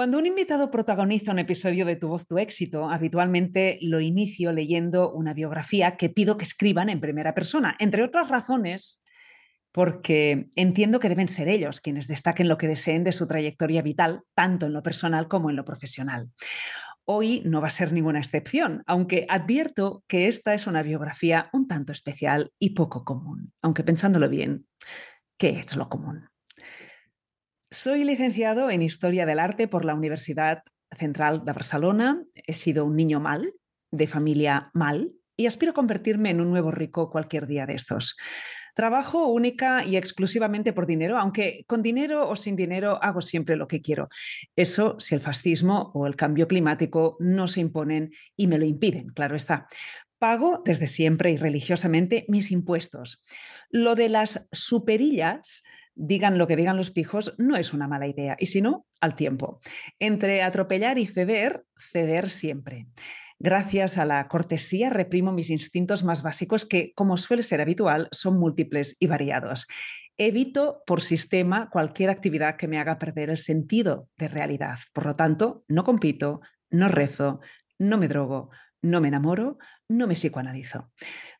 Cuando un invitado protagoniza un episodio de Tu voz, tu éxito, habitualmente lo inicio leyendo una biografía que pido que escriban en primera persona, entre otras razones porque entiendo que deben ser ellos quienes destaquen lo que deseen de su trayectoria vital, tanto en lo personal como en lo profesional. Hoy no va a ser ninguna excepción, aunque advierto que esta es una biografía un tanto especial y poco común, aunque pensándolo bien, ¿qué es lo común? Soy licenciado en Historia del Arte por la Universidad Central de Barcelona. He sido un niño mal, de familia mal, y aspiro a convertirme en un nuevo rico cualquier día de estos. Trabajo única y exclusivamente por dinero, aunque con dinero o sin dinero hago siempre lo que quiero. Eso si el fascismo o el cambio climático no se imponen y me lo impiden, claro está. Pago desde siempre y religiosamente mis impuestos. Lo de las superillas digan lo que digan los pijos, no es una mala idea. Y si no, al tiempo. Entre atropellar y ceder, ceder siempre. Gracias a la cortesía reprimo mis instintos más básicos que, como suele ser habitual, son múltiples y variados. Evito por sistema cualquier actividad que me haga perder el sentido de realidad. Por lo tanto, no compito, no rezo, no me drogo, no me enamoro, no me psicoanalizo.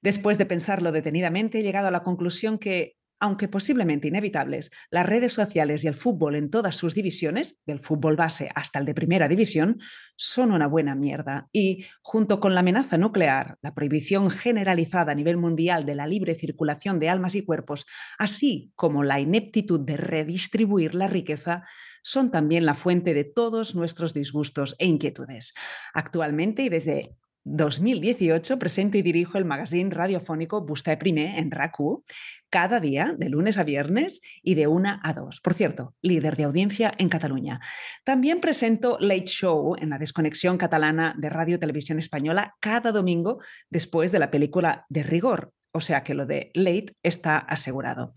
Después de pensarlo detenidamente, he llegado a la conclusión que aunque posiblemente inevitables, las redes sociales y el fútbol en todas sus divisiones, del fútbol base hasta el de primera división, son una buena mierda. Y junto con la amenaza nuclear, la prohibición generalizada a nivel mundial de la libre circulación de almas y cuerpos, así como la ineptitud de redistribuir la riqueza, son también la fuente de todos nuestros disgustos e inquietudes. Actualmente y desde 2018 presento y dirijo el magazine radiofónico Busta Prime en RACU cada día, de lunes a viernes y de una a dos. Por cierto, líder de audiencia en Cataluña. También presento Late Show en la desconexión catalana de Radio Televisión Española cada domingo después de la película de rigor. O sea que lo de Late está asegurado.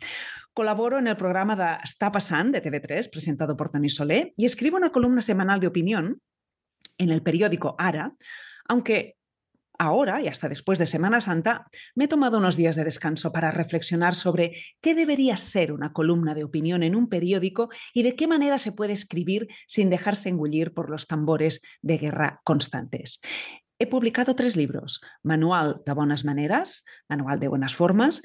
Colaboro en el programa de Está Passant de TV3, presentado por Tony Solé, y escribo una columna semanal de opinión en el periódico Ara aunque ahora y hasta después de Semana Santa me he tomado unos días de descanso para reflexionar sobre qué debería ser una columna de opinión en un periódico y de qué manera se puede escribir sin dejarse engullir por los tambores de guerra constantes. He publicado tres libros, Manual de Buenas Maneras, Manual de Buenas Formas,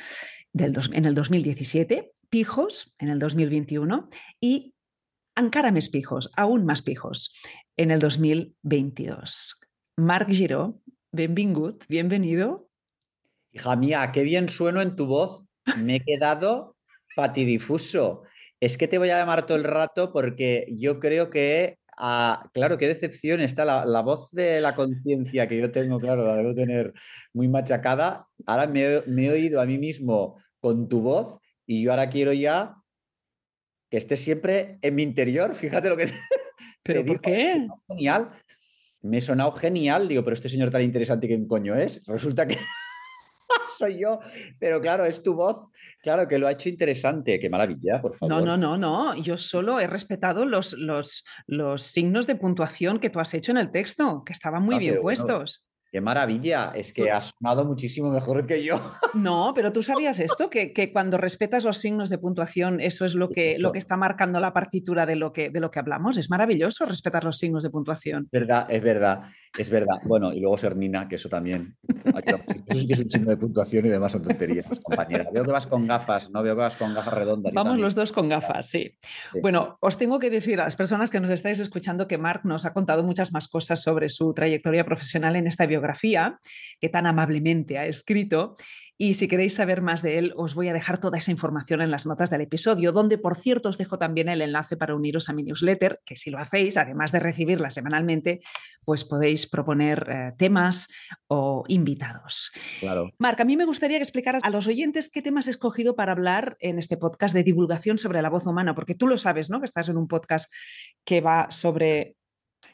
en el 2017, Pijos, en el 2021, y Encara més pijos, aún más pijos, en el 2022. Marc Giró, benvingut, bienvenido. Hija mía, qué bien sueno en tu voz. Me he quedado patidifuso. Es que te voy a llamar todo el rato porque yo creo que, ah, claro, qué decepción está la, voz de la conciencia que yo tengo, claro, la debo tener muy machacada. Ahora me, me, he oído a mí mismo con tu voz y yo ahora quiero ya que estés siempre en mi interior. Fíjate lo que... ¿Pero por qué? Genial me he sonado genial. Digo, pero este señor tan interesante, ¿quién coño es? Resulta que soy yo, pero claro, es tu voz, claro, que lo ha hecho interesante. Qué maravilla, por favor. No, no, no, no. Yo solo he respetado los, los, los signos de puntuación que tú has hecho en el texto, que estaban muy ah, bien puestos. Qué maravilla, es que has sonado muchísimo mejor que yo. No, pero tú sabías esto, que, que, cuando respetas los signos de puntuación, eso es lo que, lo que está marcando la partitura de lo, que, de lo que hablamos. Es maravilloso respetar los signos de puntuación. Verdad, es verdad, es verdad. Bueno, y luego Sernina, que eso también. Eso sí que es un signo de puntuación y demás son tonterías, compañera. Veo que vas con gafas, ¿no? Veo que vas con gafas redondas. Vamos los dos con gafas, sí. Bueno, os tengo que decir a las personas que nos estáis escuchando que Marc nos ha contado muchas más cosas sobre su trayectoria profesional en esta biografía que tan amablemente ha escrito y si queréis saber más de él, os voy a dejar toda esa información en las notas del episodio, donde por cierto os dejo también el enlace para uniros a mi newsletter, que si lo hacéis, además de recibirla semanalmente, pues podéis proponer eh, temas o invitados. Claro. Marc, a mí me gustaría que explicaras a los oyentes qué temas has escogido para hablar en este podcast de divulgación sobre la voz humana, porque tú lo sabes, ¿no? Que estás en un podcast que va sobre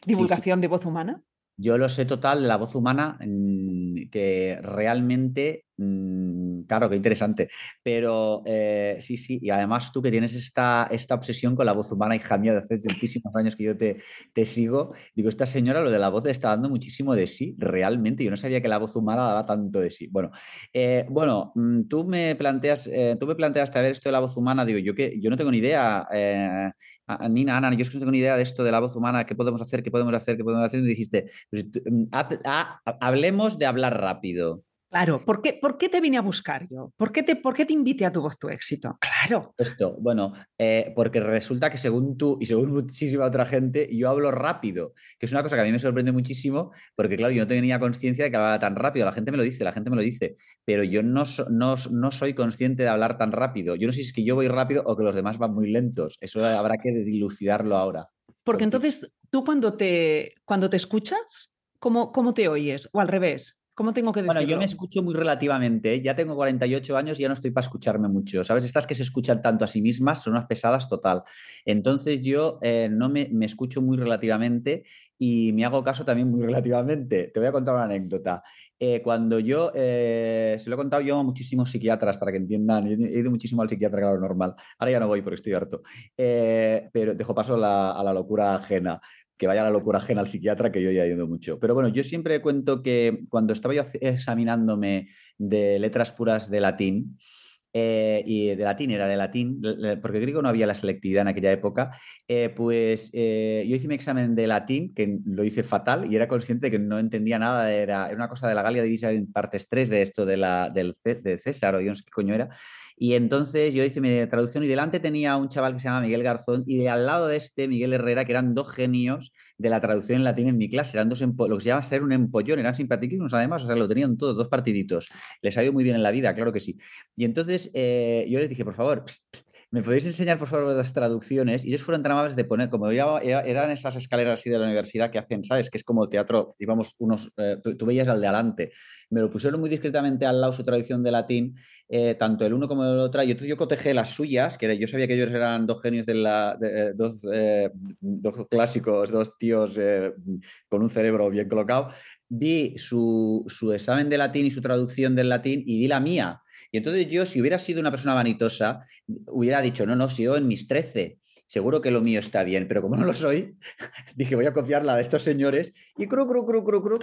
divulgación de voz humana. Yo lo sé total de la voz humana, mm, que realmente Mm, claro, qué interesante. Pero eh, sí, sí, y además tú que tienes esta, esta obsesión con la voz humana, hija mía, de hace tantísimos años que yo te, te sigo, digo, esta señora lo de la voz está dando muchísimo de sí, realmente. Yo no sabía que la voz humana daba tanto de sí. Bueno, eh, bueno mm, tú me planteas, eh, tú me planteaste a ver esto de la voz humana, digo, yo que yo no tengo ni idea. Nina, Ana, yo no tengo ni idea de esto de la voz humana, qué podemos hacer, qué podemos hacer, qué podemos hacer. Y dijiste, pues, mm, ah, hablemos de hablar rápido. Claro, ¿por qué, ¿por qué te vine a buscar yo? ¿Por qué te, por qué te invité a tu voz tu éxito? Claro. Esto, bueno, eh, porque resulta que según tú y según muchísima otra gente, yo hablo rápido, que es una cosa que a mí me sorprende muchísimo, porque claro, yo no tenía conciencia de que hablaba tan rápido. La gente me lo dice, la gente me lo dice, pero yo no, no, no soy consciente de hablar tan rápido. Yo no sé si es que yo voy rápido o que los demás van muy lentos. Eso habrá que dilucidarlo ahora. Porque entonces, tú cuando te, cuando te escuchas, ¿cómo, ¿cómo te oyes? O al revés, ¿Cómo tengo que decirlo? Bueno, yo me escucho muy relativamente. ¿eh? Ya tengo 48 años y ya no estoy para escucharme mucho. ¿Sabes? Estas que se escuchan tanto a sí mismas son unas pesadas total. Entonces yo eh, no me, escucho muy relativamente y me hago caso también muy relativamente. Te voy a contar una anécdota. Eh, cuando yo, se lo he contado yo a muchísimos psiquiatras para que entiendan, he ido muchísimo al psiquiatra, claro, normal. Ahora ya no voy porque estoy harto. pero dejo paso a la locura ajena que vaya la locura ajena al psiquiatra, que yo ya he ido mucho. Pero bueno, yo siempre cuento que cuando estaba yo examinándome de letras puras de latín, eh, y de latín era de latín, porque griego no había la selectividad en aquella época, eh, pues eh, yo hice mi examen de latín, que lo hice fatal y era consciente de que no entendía nada, era, una cosa de la Galia divisa en partes 3 de esto de, la, del, de César o yo no sé qué coño era, y entonces yo hice mi traducción y delante tenía un chaval que se llama Miguel Garzón y de al lado de este Miguel Herrera, que eran dos genios de la traducción en latín en mi clase, eran dos lo que se llama ser un empollón, eran simpaticísimos además, o sea, lo tenían todos, dos partiditos. Les ha ido muy bien en la vida, claro que sí. Y entonces eh, yo les dije, por favor, ¿me podéis enseñar, por favor, las traducciones? Y ellos fueron tan amables de poner, como ya eran esas escaleras así de la universidad que hacen, ¿sabes? Que es como teatro, íbamos unos, eh, tú, veías al de adelante. Me lo pusieron muy discretamente al lado su traducción de latín, eh, tanto el uno como el otro. Y entonces yo cotejé las suyas, que yo sabía que ellos eran dos genios de la, eh, dos, dos, clásicos, dos tíos con un cerebro bien colocado. Vi su, su examen de latín y su traducción del latín y vi la mía y entonces yo, si hubiera sido una persona vanitosa, hubiera dicho, no, no, si yo en mis 13 seguro que lo mío está bien, pero como no lo soy, dije, voy a copiar la de estos señores y cru, cru, cru, cru, cru,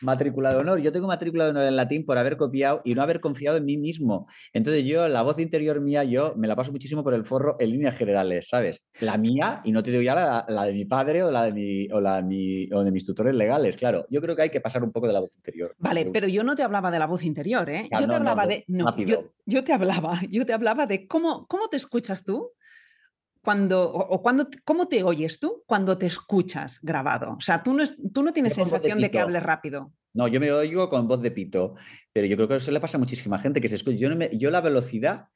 matrícula de honor. Yo tengo matrícula de honor en latín por haber copiado y no haber confiado en mí mismo. Entonces yo, la voz interior mía, yo me la paso muchísimo por el forro en líneas generales, ¿sabes? La mía, y no te digo ya la, de mi padre o la de, mi, o la o de mis tutores legales, claro. Yo creo que hay que pasar un poco de la voz interior. Vale, pero yo no te hablaba de la voz interior, ¿eh? yo te hablaba de... No, yo, te hablaba, yo te hablaba de cómo, cómo te escuchas tú cuando, o, cuando, ¿cómo te oyes tú cuando te escuchas grabado? O sea, tú no, tú no tienes sensación de, que hables rápido. No, yo me oigo con voz de pito, pero yo creo que eso le pasa a muchísima gente que se escucha. Yo, yo la velocidad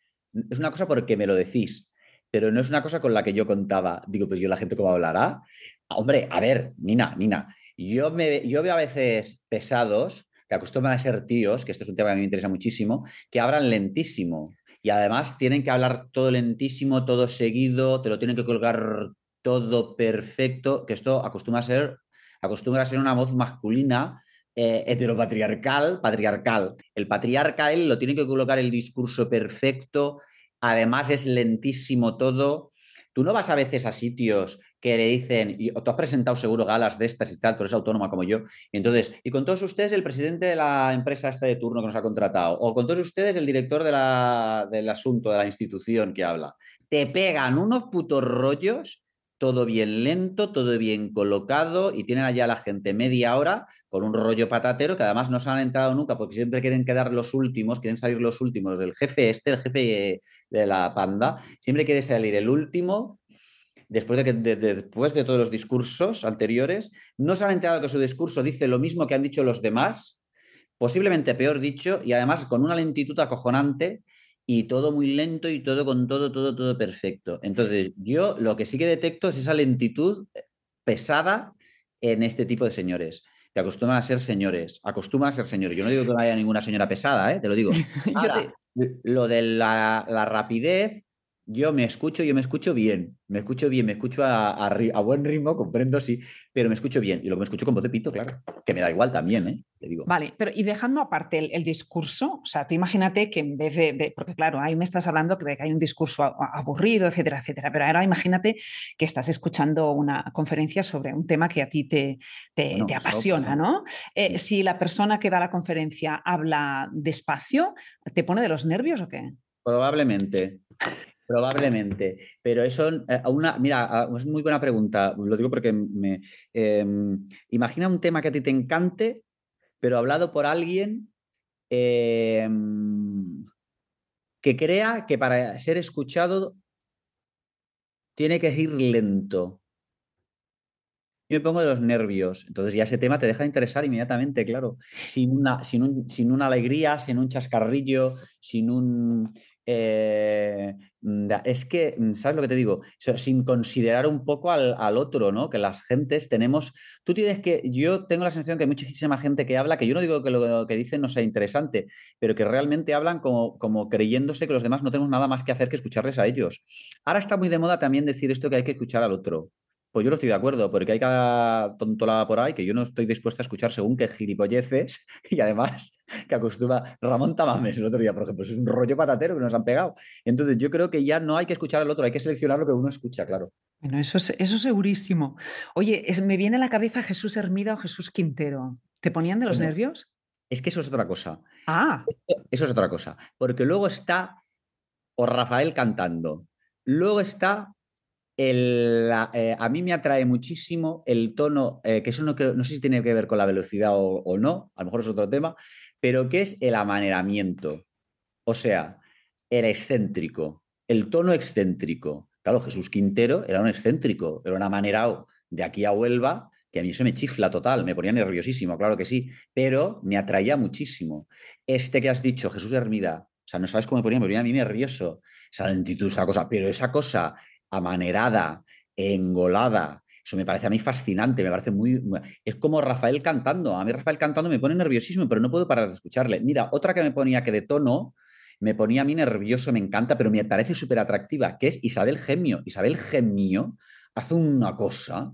es una cosa porque me lo decís, pero no es una cosa con la que yo contaba. Digo, pues yo la gente cómo hablará. Hombre, a ver, Nina, Nina, yo, me, yo veo a veces pesados que acostumbran a ser tíos, que esto es un tema que a mí me interesa muchísimo, que hablan lentísimo y además tienen que hablar todo lentísimo, todo seguido, te lo tienen que colgar todo perfecto, que esto acostumbra a ser, acostumbra a ser una voz masculina eh, heteropatriarcal, patriarcal. El patriarca, él lo tiene que colocar el discurso perfecto, además es lentísimo todo. Tú no vas a veces a sitios que le dicen, y tú has presentado seguro galas de estas y tal, tú eres autónoma como yo, y entonces, y con todos ustedes el presidente de la empresa esta de turno que nos ha contratado, o con todos ustedes el director del asunto, de la institución que habla, te pegan unos putos rollos, todo bien lento, todo bien colocado, y tienen allá la gente media hora con un rollo patatero que además no se han entrado nunca porque siempre quieren quedar los últimos, quieren salir los últimos del jefe este, el jefe de la panda, siempre quiere salir el último después de, que, después de todos los discursos anteriores, no se han enterado que su discurso dice lo mismo que han dicho los demás, posiblemente peor dicho, y además con una lentitud acojonante y todo muy lento y todo con todo, todo, todo perfecto. Entonces, yo lo que sí que detecto es esa lentitud pesada en este tipo de señores que acostumbran a ser señores, acostumbran a ser señores. Yo no digo que no haya ninguna señora pesada, ¿eh? te lo digo. Ahora, lo de la, la rapidez, yo me escucho, yo me escucho bien, me escucho bien, me escucho a, buen ritmo, comprendo, sí, pero me escucho bien. Y lo que me escucho con voz de pito, claro, que me da igual también, ¿eh? Te digo. Vale, pero y dejando aparte el, discurso, o sea, tú imagínate que en vez de, porque claro, ahí me estás hablando de que hay un discurso aburrido, etcétera, etcétera, pero ahora imagínate que estás escuchando una conferencia sobre un tema que a ti te, te, apasiona, ¿no? Eh, si la persona que da la conferencia habla despacio, ¿te pone de los nervios o qué? Probablemente. Probablemente, pero eso, eh, una, mira, es muy buena pregunta, lo digo porque me, em, imagina un tema que a ti te encante, pero hablado por alguien em, que crea que para ser escuchado tiene que ir lento. Yo me pongo de los nervios, entonces ya ese tema te deja de interesar inmediatamente, claro, sin una, sin, sin una alegría, sin un chascarrillo, sin un, eh, mm, es que, mm, ¿sabes lo que te digo? sin considerar un poco al, otro, ¿no? Que las gentes tenemos, tú tienes que, yo tengo la sensación que hay muchísima gente que habla, que yo no digo que lo que dicen no sea interesante, pero que realmente hablan como, como creyéndose que los demás no tenemos nada más que hacer que escucharles a ellos. Ahora está muy de moda también decir esto que hay que escuchar al otro. Pues yo no estoy de acuerdo, porque hay cada tontolada por ahí que yo no estoy dispuesto a escuchar según qué gilipolleces y además que acostumbra Ramón Tamames el otro día, por ejemplo, es un rollo patatero que nos han pegado. Entonces yo creo que ya no hay que escuchar al otro, hay que seleccionar lo que uno escucha, claro. Bueno, eso es, eso segurísimo. Oye, me viene a la cabeza Jesús Hermida o Jesús Quintero. ¿Te ponían de los nervios? Es que eso es otra cosa. Ah. eso es otra cosa. Porque luego está o Rafael cantando. Luego está eh, a mí me atrae muchísimo el tono, eh, que eso no, no sé si tiene que ver con la velocidad o, no, a lo mejor es otro tema, pero que es el amaneramiento. O sea, el excéntrico, el tono excéntrico. Claro, Jesús Quintero era un excéntrico, era un amanerado de aquí a Huelva, que a mí eso me chifla total, me ponía nerviosísimo, claro que sí, pero me atraía muchísimo. Este que has dicho, Jesús Hermida, o sea, no sabes cómo me ponía, me ponía a mí nervioso, esa lentitud, esa cosa, pero esa cosa amanerada, engolada. Eso me parece a mí fascinante, me parece muy... Es como Rafael cantando. A mí Rafael cantando me pone nerviosísimo, pero no puedo parar de escucharle. Mira, otra que me ponía que de tono, me ponía a mí nervioso, me encanta, pero me parece súper atractiva, que es Isabel Gemio. Isabel Gemio hace una cosa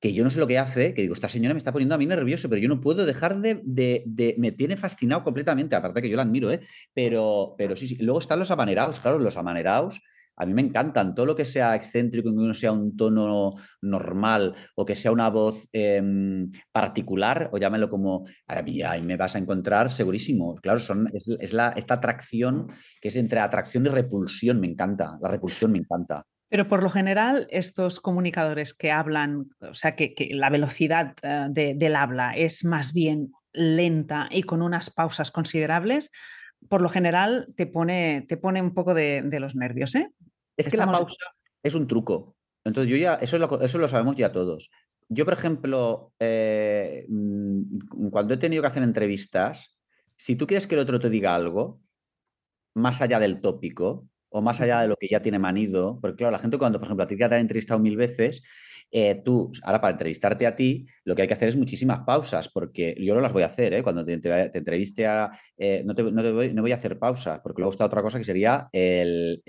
que yo no sé lo que hace, que digo, esta señora me está poniendo a mí nervioso, pero yo no puedo dejar de, de, me tiene fascinado completamente, aparte que yo la admiro, ¿eh? pero, pero sí, sí. Luego están los amanerados, claro, los amanerados a mí me encantan. Todo lo que sea excéntrico, que no sea un tono normal o que sea una voz em, particular, o llámelo como, a mí ahí me vas a encontrar segurísimo. Claro, son, es, la, esta atracción que es entre atracción y repulsión, me encanta. La repulsión me encanta. Pero por lo general, estos comunicadores que hablan, o sea, que, la velocidad eh, del habla es más bien lenta y con unas pausas considerables, por lo general te pone, te pone un poco de, los nervios, ¿eh? Es que la pausa es un truco. Entonces, yo ya, eso lo, eso lo sabemos ya todos. Yo, por ejemplo, eh, mm, cuando he tenido que hacer entrevistas, si tú quieres que el otro te diga algo, más allá del tópico, o más allá de lo que ya tiene manido, porque claro, la gente cuando, por ejemplo, a ti te han entrevistado mil veces, eh, tú, ahora para entrevistarte a ti, lo que hay que hacer es muchísimas pausas, porque yo no las voy a hacer, ¿eh? cuando te, entreviste a... Eh, no, te, voy, a hacer pausas, porque luego está otra cosa que sería el,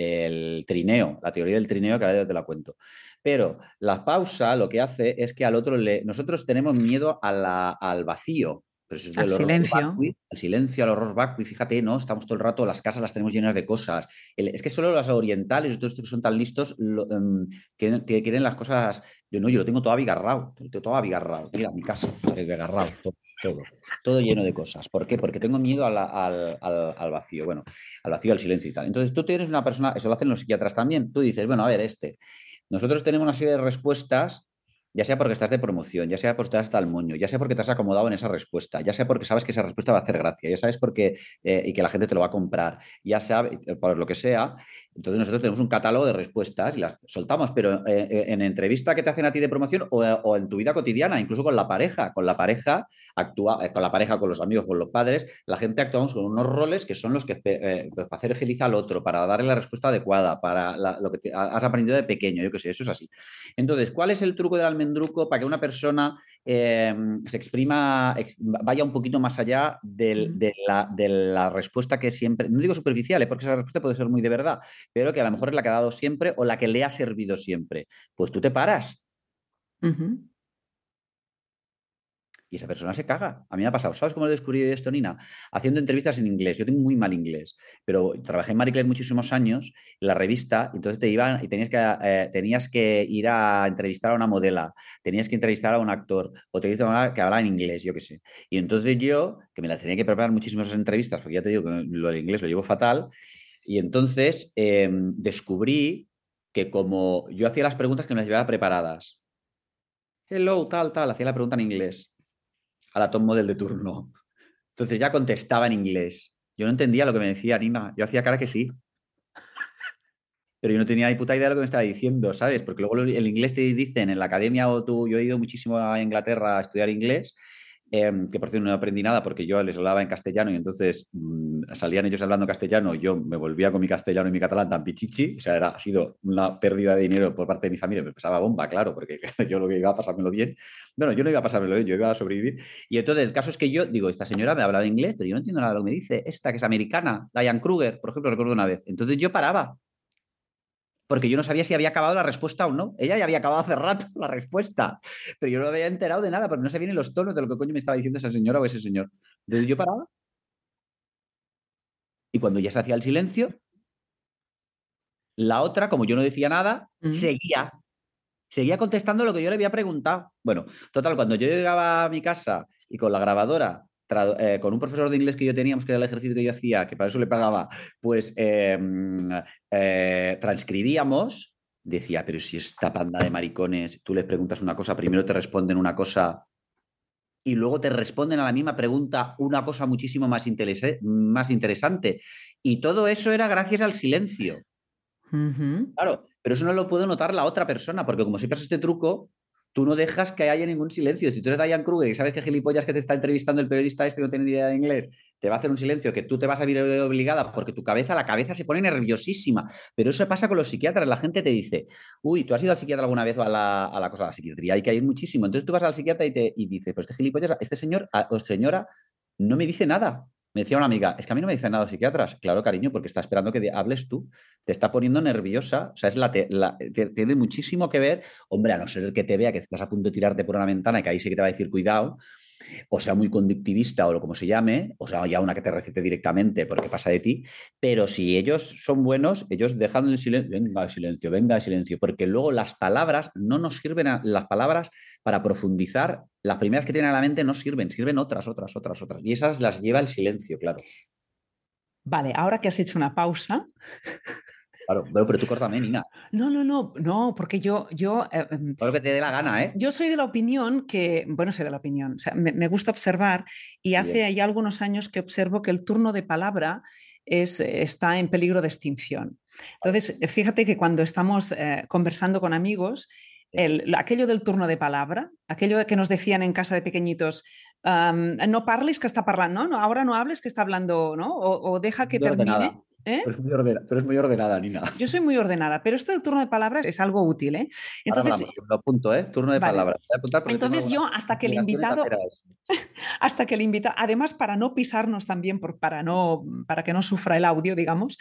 trineo, la teoría del trineo, que ahora te la cuento. Pero la pausa lo que hace es que al otro le... Nosotros tenemos miedo al vacío, al silencio. al silencio, al horror vacui, fíjate, ¿no? Estamos todo el rato, las casas las tenemos llenas de cosas. es que solo las orientales y todos estos que son tan listos em, que, quieren las cosas. Yo no, yo lo tengo todo abigarrado, todo abigarrado. Mira, mi casa, abigarrado, todo, todo, lleno de cosas. ¿Por qué? Porque tengo miedo al, al, vacío, bueno, al vacío, al silencio y tal. Entonces tú tienes una persona, eso lo hacen los psiquiatras también, tú dices, bueno, a ver, este. Nosotros tenemos una serie de respuestas ya sea porque estás de promoción, ya sea porque estás hasta el moño, ya sea porque te has acomodado en esa respuesta, ya sea porque sabes que esa respuesta va a hacer gracia, ya sabes porque eh, y que la gente te lo va a comprar, ya sea eh, por lo que sea. Entonces nosotros tenemos un catálogo de respuestas y las soltamos, pero eh, en entrevista que te hacen a ti de promoción o, en tu vida cotidiana, incluso con la pareja, con la pareja actúa, con la pareja, con los amigos, con los padres, la gente actuamos con unos roles que son los que pues, para hacer feliz al otro, para darle la respuesta adecuada, para lo que has aprendido de pequeño, yo que sé, eso es así. Entonces, ¿cuál es el truco del almendruco para que una persona eh, se exprima, vaya un poquito más allá de, la, respuesta que siempre, no digo superficial, ¿eh? porque esa respuesta puede ser muy de verdad, pero que a lo mejor es la que ha dado siempre o la que le ha servido siempre. Pues tú te paras. Y esa persona se caga. A mí me ha pasado. ¿Sabes cómo lo descubrí esto, Nina? Haciendo entrevistas en inglés. Yo tengo muy mal inglés, pero trabajé en Marie Claire muchísimos años, en la revista, entonces te iban y tenías que, eh, tenías que ir a entrevistar a una modela, tenías que entrevistar a un actor, o tenías que hablar en inglés, yo qué sé. Y entonces yo, que me las tenía que preparar muchísimas entrevistas, porque ya te digo que lo del inglés lo llevo fatal, y entonces em, descubrí que como yo hacía las preguntas que me las llevaba preparadas, hello, tal, tal, hacía la pregunta en inglés a la top model de turno. Entonces ya contestaba en inglés. Yo no entendía lo que me decía Nina. Yo hacía cara que sí. Pero yo no tenía ni puta idea de lo que me estaba diciendo, ¿sabes? Porque luego el inglés te dicen en la academia o tú, yo he ido muchísimo a Inglaterra a estudiar inglés Em, que por cierto no aprendí nada porque yo les hablaba en castellano y entonces mm, salían ellos hablando castellano yo me volvía con mi castellano y mi catalán tan pichichi, o sea, era, ha sido una pérdida de dinero por parte de mi familia, me pasaba bomba, claro, porque yo lo que iba a pasármelo bien, bueno, yo no iba a pasármelo bien, yo iba a sobrevivir. Y entonces el caso es que yo digo, esta señora me habla de inglés, pero yo no entiendo nada de lo que me dice, esta que es americana, Diane Kruger, por ejemplo, recuerdo una vez. Entonces yo paraba, porque yo no sabía si había acabado la respuesta o no. Ella ya había acabado hace rato la respuesta, pero yo no había enterado de nada, porque no sabía ni los tonos de lo que coño me estaba diciendo esa señora o ese señor. Entonces yo paraba. Y cuando ya se hacía el silencio, la otra, como yo no decía nada, seguía. Seguía contestando lo que yo le había preguntado. Bueno, total, cuando yo llegaba a mi casa y con la grabadora eh, con un profesor de inglés que yo teníamos, que era el ejercicio que yo hacía, que para eso le pagaba, pues em, eh, transcribíamos, decía, pero si esta panda de maricones, tú les preguntas una cosa, primero te responden una cosa y luego te responden a la misma pregunta una cosa muchísimo más, más interesante. Y todo eso era gracias al silencio. Claro, pero eso no lo puedo notar la otra persona, porque como siempre este truco, tú no dejas que haya ningún silencio. Si tú eres Diane Kruger y sabes que gilipollas que te está entrevistando el periodista este no tiene ni idea de inglés, te va a hacer un silencio que tú te vas a ver obligada porque tu cabeza, la cabeza se pone nerviosísima. Pero eso pasa con los psiquiatras. La gente te dice, uy, ¿tú has ido al psiquiatra alguna vez o a la, cosa, a la psiquiatría? Hay que ir muchísimo. Entonces tú vas al psiquiatra y, te, y dices, pues este gilipollas, este señor o señora no me dice nada. Me decía una amiga, es que a mí no me dicen nada psiquiatras. Claro, cariño, porque está esperando que hables tú. Te está poniendo nerviosa. O sea, es la, tiene muchísimo que ver. Hombre, a no ser que te vea que estás a punto de tirarte por una ventana, que ahí sí que te va a decir cuidado o sea muy conductivista o lo como se llame, o sea, ya una que te recite directamente porque pasa de ti, pero si ellos son buenos, ellos dejan el silencio, venga silencio, venga el silencio, porque luego las palabras no nos sirven, las palabras para profundizar, las primeras que tienen a la mente no sirven, sirven otras, otras, otras, otras, y esas las lleva el silencio, claro. Vale, ahora que has hecho una pausa, Claro, pero, tú córtame, Nina. No, no, no, no, porque yo. yo eh, em, lo que te dé la gana, ¿eh? Yo soy de la opinión que. Bueno, soy de la opinión. O sea, me, gusta observar y hace ya algunos años que observo que el turno de palabra es, está en peligro de extinción. Entonces, fíjate que cuando estamos eh, conversando con amigos, el, aquello del turno de palabra, aquello que nos decían en casa de pequeñitos, no parles que está hablando, ¿no? ahora no hables que está hablando, ¿no? O, deja que termine. ¿Eh? Tú, eres muy ordenada, Nina. Yo soy muy ordenada, pero esto del turno de palabras es algo útil. ¿eh? Entonces, lo apunto, ¿eh? Turno de palabras. Entonces yo, hasta que el invitado, hasta que el invitado, además para no pisarnos también, para, no, para que no sufra el audio, digamos,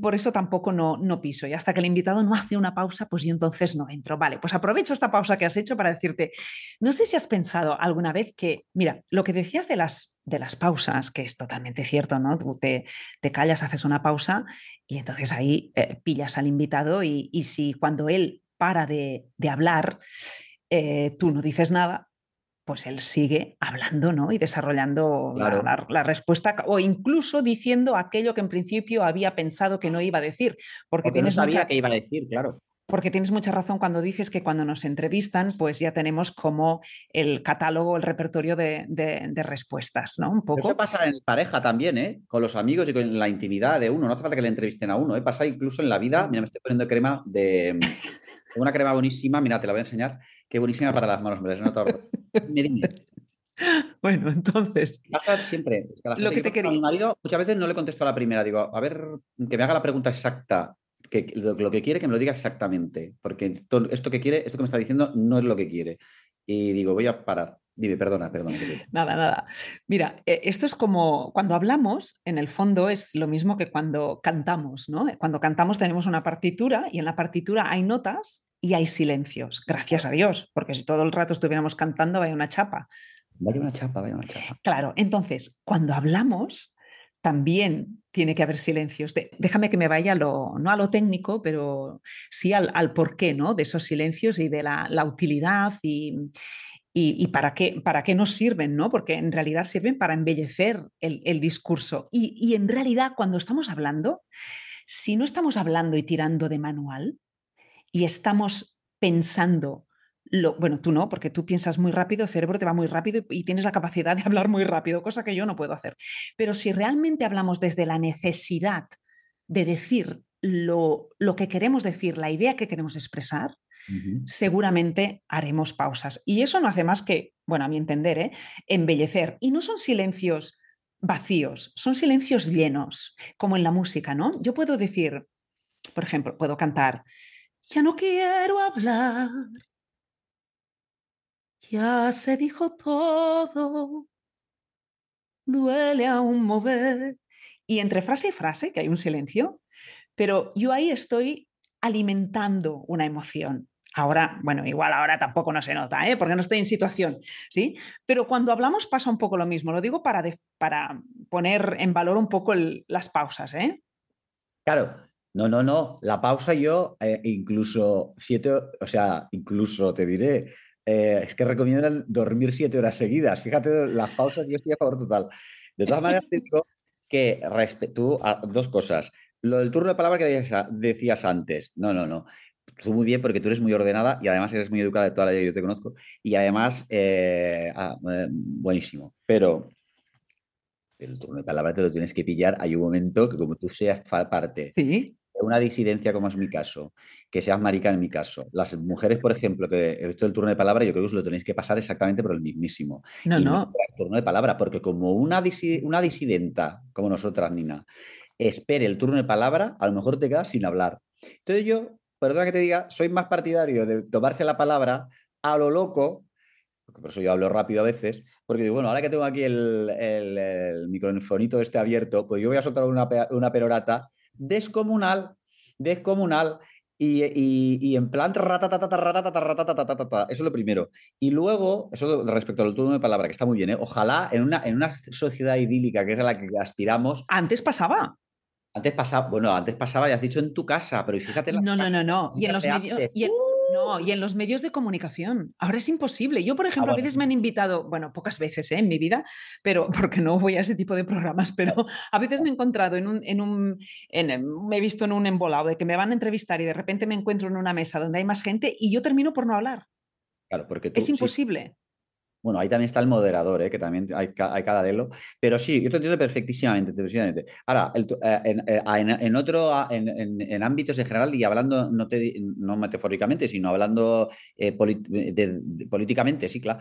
por eso tampoco no, no piso. Y hasta que el invitado no hace una pausa, pues yo entonces no entro. Vale, pues aprovecho esta pausa que has hecho para decirte, no sé si has pensado alguna vez que, mira, lo que decías de las de las pausas, que es totalmente cierto, ¿no? Tú te, callas, haces una pausa y entonces ahí eh, pillas al invitado y, si cuando él para de, hablar, eh, tú no dices nada, pues él sigue hablando, ¿no? Y desarrollando la, respuesta o incluso diciendo aquello que en principio había pensado que no iba a decir. Porque, tienes no sabía que iba a decir, claro. Porque tienes mucha razón cuando dices que cuando nos entrevistan, pues ya tenemos como el catálogo, el repertorio de, respuestas, ¿no? Un poco. Eso pasa en pareja también, ¿eh? Con los amigos y con la intimidad de uno. No hace falta que le entrevisten a uno, ¿eh? Pasa incluso en la vida. Mira, me estoy poniendo crema de. Una crema buenísima, mira, te la voy a enseñar. Qué buenísima para las manos, me las Bueno, entonces. Pasa siempre. lo que te quería... A mi marido muchas veces no le contesto a la primera. Digo, a ver, que me haga la pregunta exacta que lo, que quiere que me lo diga exactamente, porque esto que quiere, esto que me está diciendo no es lo que quiere. Y digo, voy a parar. Dime, perdona, perdona. Nada, nada. Mira, eh, esto es como cuando hablamos, en el fondo es lo mismo que cuando cantamos, ¿no? Cuando cantamos tenemos una partitura y en la partitura hay notas y hay silencios, gracias a Dios, porque si todo el rato estuviéramos cantando, vaya una chapa. Vaya una chapa, vaya una chapa. Claro, entonces, cuando hablamos, también tiene que haber silencios. déjame que me vaya lo, no a lo técnico, pero sí al, al porqué ¿no? de esos silencios y de la, la utilidad y, y, para, qué, para qué nos sirven, ¿no? Porque en realidad sirven para embellecer el, discurso. Y, y, en realidad, cuando estamos hablando, si no estamos hablando y tirando de manual y estamos pensando lo, bueno, tú no, porque tú piensas muy rápido, el cerebro te va muy rápido y, tienes la capacidad de hablar muy rápido, cosa que yo no puedo hacer. Pero si realmente hablamos desde la necesidad de decir lo, lo que queremos decir, la idea que queremos expresar, seguramente haremos pausas. Y eso no hace más que, bueno, a mi entender, ¿eh? embellecer. Y no son silencios vacíos, son silencios llenos, como en la música, ¿no? Yo puedo decir, por ejemplo, puedo cantar, ya no quiero hablar, ya se dijo todo, duele aún mover. Y entre frase y frase, que hay un silencio, pero yo ahí estoy alimentando una emoción. Ahora, bueno, igual ahora tampoco no se nota, ¿eh? porque no estoy en situación, ¿sí? Pero cuando hablamos pasa un poco lo mismo. Lo digo para, para poner en valor un poco las pausas, ¿eh? Claro, no, no, no. La pausa yo eh, incluso siete, o sea, incluso te diré, eh, es que recomiendan dormir siete horas seguidas. Fíjate, las pausas yo estoy a favor total. De todas maneras te digo que tú, dos cosas. Lo del turno de palabra que decías antes. No, no, no tú muy bien porque tú eres muy ordenada y además eres muy educada de toda la vida yo te conozco y además eh, ah, eh, buenísimo. Pero el turno de palabra te lo tienes que pillar. Hay un momento que como tú seas parte de una disidencia como es mi caso, que seas marica en mi caso, las mujeres, por ejemplo, que esto del turno de palabra, yo creo que os lo tenéis que pasar exactamente por el mismísimo. No, no. El turno de palabra, porque como una, una disidenta como nosotras, Nina, espere el turno de palabra, a lo mejor te quedas sin hablar. Entonces yo perdona que te diga, soy más partidario de tomarse la palabra a lo loco, porque por eso yo hablo rápido a veces, porque digo, bueno, ahora que tengo aquí el, el, microfonito este abierto, pues yo voy a soltar una, una perorata descomunal, descomunal, y, y, en plan eso es lo primero. Y luego, eso respecto al turno de palabra, que está muy bien, ¿eh? ojalá en una, en una sociedad idílica que es a la que aspiramos. Antes pasaba. Antes pasaba, bueno, antes pasaba, ya has dicho en tu casa, pero fíjate. no, no, no, no. Y en los medios. No, y en los medios de comunicación. Ahora es imposible. Yo, por ah, ejemplo, a veces me han invitado, bueno, pocas veces ¿eh? en mi vida, pero porque no voy a ese tipo de programas, pero a veces me he encontrado en un, en un me he visto en un embolado de que me van a entrevistar y de repente me encuentro en una mesa donde hay más gente y yo termino por no hablar. Claro, porque es imposible. Bueno, ahí también está el moderador, ¿eh? que también hay, hay, cada delo. Pero sí, yo te entiendo perfectísimamente. perfectísimamente. Ahora, eh, eh, en, otro, en, ámbitos en general, y hablando no, no metafóricamente, sino hablando políticamente, sí, claro,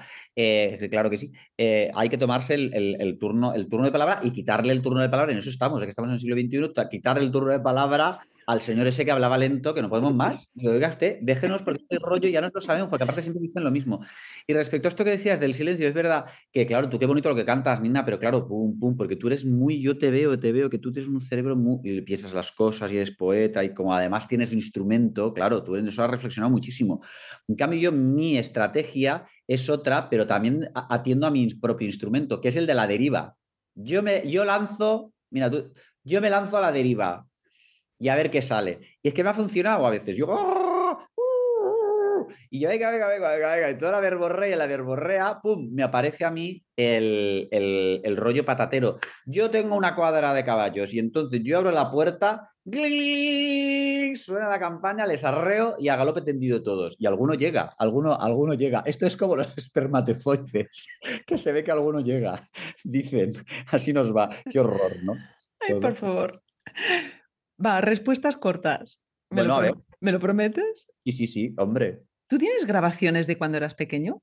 claro que sí, hay que tomarse el, turno, el turno de palabra y quitarle el turno de palabra. En eso estamos, que estamos en el siglo XXI, quitarle el turno de palabra al señor ese que hablaba lento, que no podemos más. Digo, oiga usted, déjenos porque este rollo ya no lo sabemos, porque aparte siempre dicen lo mismo. Y respecto a esto que decías del silencio, es verdad que, claro, tú qué bonito lo que cantas, Nina, pero claro, pum, pum, porque tú eres muy, yo te veo, te veo que tú tienes un cerebro muy, y piensas las cosas y eres poeta y como además tienes un instrumento, claro, tú en eso has reflexionado muchísimo. En cambio, yo, mi estrategia es otra, pero también atiendo a mi propio instrumento, que es el de la deriva. Yo, me, yo lanzo, mira, tú, yo me lanzo a la deriva y a ver qué sale. Y es que me ha funcionado a veces. Yo, ¡oh! ¡uh! y yo, venga, venga, venga, venga, venga, y toda la verborrea y la verborrea, pum, me aparece a mí el, el, rollo patatero. Yo tengo una cuadra de caballos y entonces yo abro la puerta, suena la campaña, les arreo y a galope tendido todos. Y alguno llega, alguno, alguno llega. Esto es como los espermatozoides, que se ve que alguno llega. Dicen, así nos va. Qué horror, ¿no? Ay, por favor. Va, respuestas cortas. ¿Me, lo, ¿Me lo prometes? Sí, sí, sí, hombre. ¿Tú tienes grabaciones de cuando eras pequeño?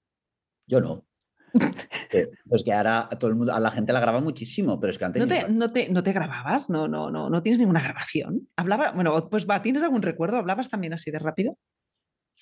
Yo no. Pues que ahora a todo el mundo, a la gente la graba muchísimo, pero es que antes. ¿No te, no te, no te grababas? No, no, no, no tienes ninguna grabación. Hablaba, bueno, pues va, ¿tienes algún recuerdo? ¿Hablabas también así de rápido?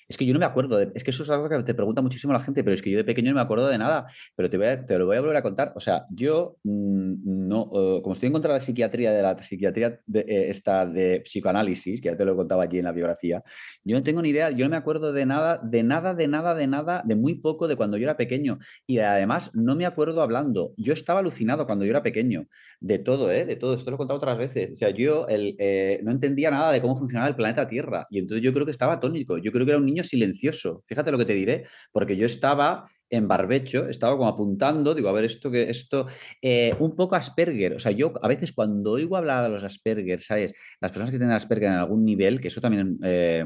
Es que yo no me acuerdo, es que eso es algo que te pregunta muchísimo la gente, pero es que yo de pequeño no me acuerdo de nada, pero te, voy te lo voy a volver a contar. O sea, yo mm, no, eh, como estoy en contra de la psiquiatría, de la psiquiatría de, eh, esta de psicoanálisis, que ya te lo he contado allí en la biografía, yo no tengo ni idea, yo no me acuerdo de nada, de nada, de nada, de nada, de muy poco de cuando yo era pequeño. Y además no me acuerdo hablando. Yo estaba alucinado cuando yo era pequeño, de todo, ¿eh? De todo, esto lo he contado otras veces. O sea, yo eh, no entendía nada de cómo funcionaba el planeta Tierra. Y entonces yo creo que estaba tónico, yo creo que era un niño silencioso. Fíjate lo que te diré, porque yo estaba en barbecho, estaba como apuntando, digo, a ver, esto que esto, eh, un poco Asperger, o sea, yo a veces cuando oigo hablar a los Asperger, ¿sabes? Las personas que tienen Asperger en algún nivel, que eso también, eh,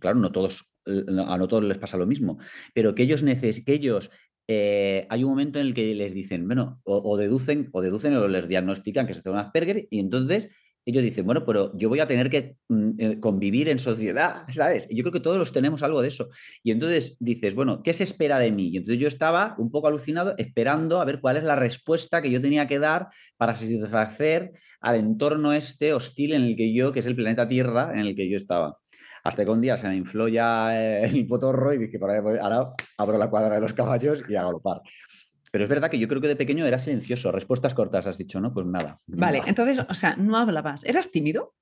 claro, no todos, a no todos les pasa lo mismo, pero que ellos necesitan, que ellos eh, hay un momento en el que les dicen, bueno, o, deducen, o deducen o les diagnostican que se tiene Asperger, y entonces ellos dicen, bueno, pero yo voy a tener que mm, eh, convivir en sociedad, ¿sabes? Yo creo que todos los tenemos algo de eso. Y entonces dices, bueno, ¿qué se espera de mí? Y entonces yo estaba un poco alucinado esperando a ver cuál es la respuesta que yo tenía que dar para satisfacer al entorno este hostil en el que yo, que es el planeta Tierra, en el que yo estaba. Hasta que un día se me infló ya eh, el potorro y dije, ahora abro la cuadra de los caballos y hago lo par. Pero es verdad que yo creo que de pequeño era silencioso. Respuestas cortas, has dicho, ¿no? Pues nada. Vale, entonces, o sea, no hablabas. ¿Eras tímido?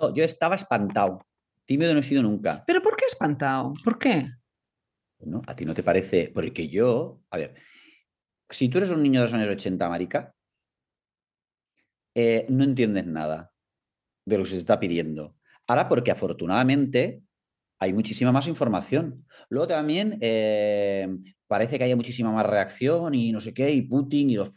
No, yo estaba espantado. Tímido no he sido nunca. ¿Pero por qué espantado? ¿Por qué? Bueno, a ti no te parece. Porque yo, a ver, si tú eres un niño de los años 80, Marica, eh, no entiendes nada de lo que se te está pidiendo. Ahora, porque afortunadamente hay muchísima más información. Luego también eh, parece que haya muchísima más reacción y no sé qué, y Putin y, los,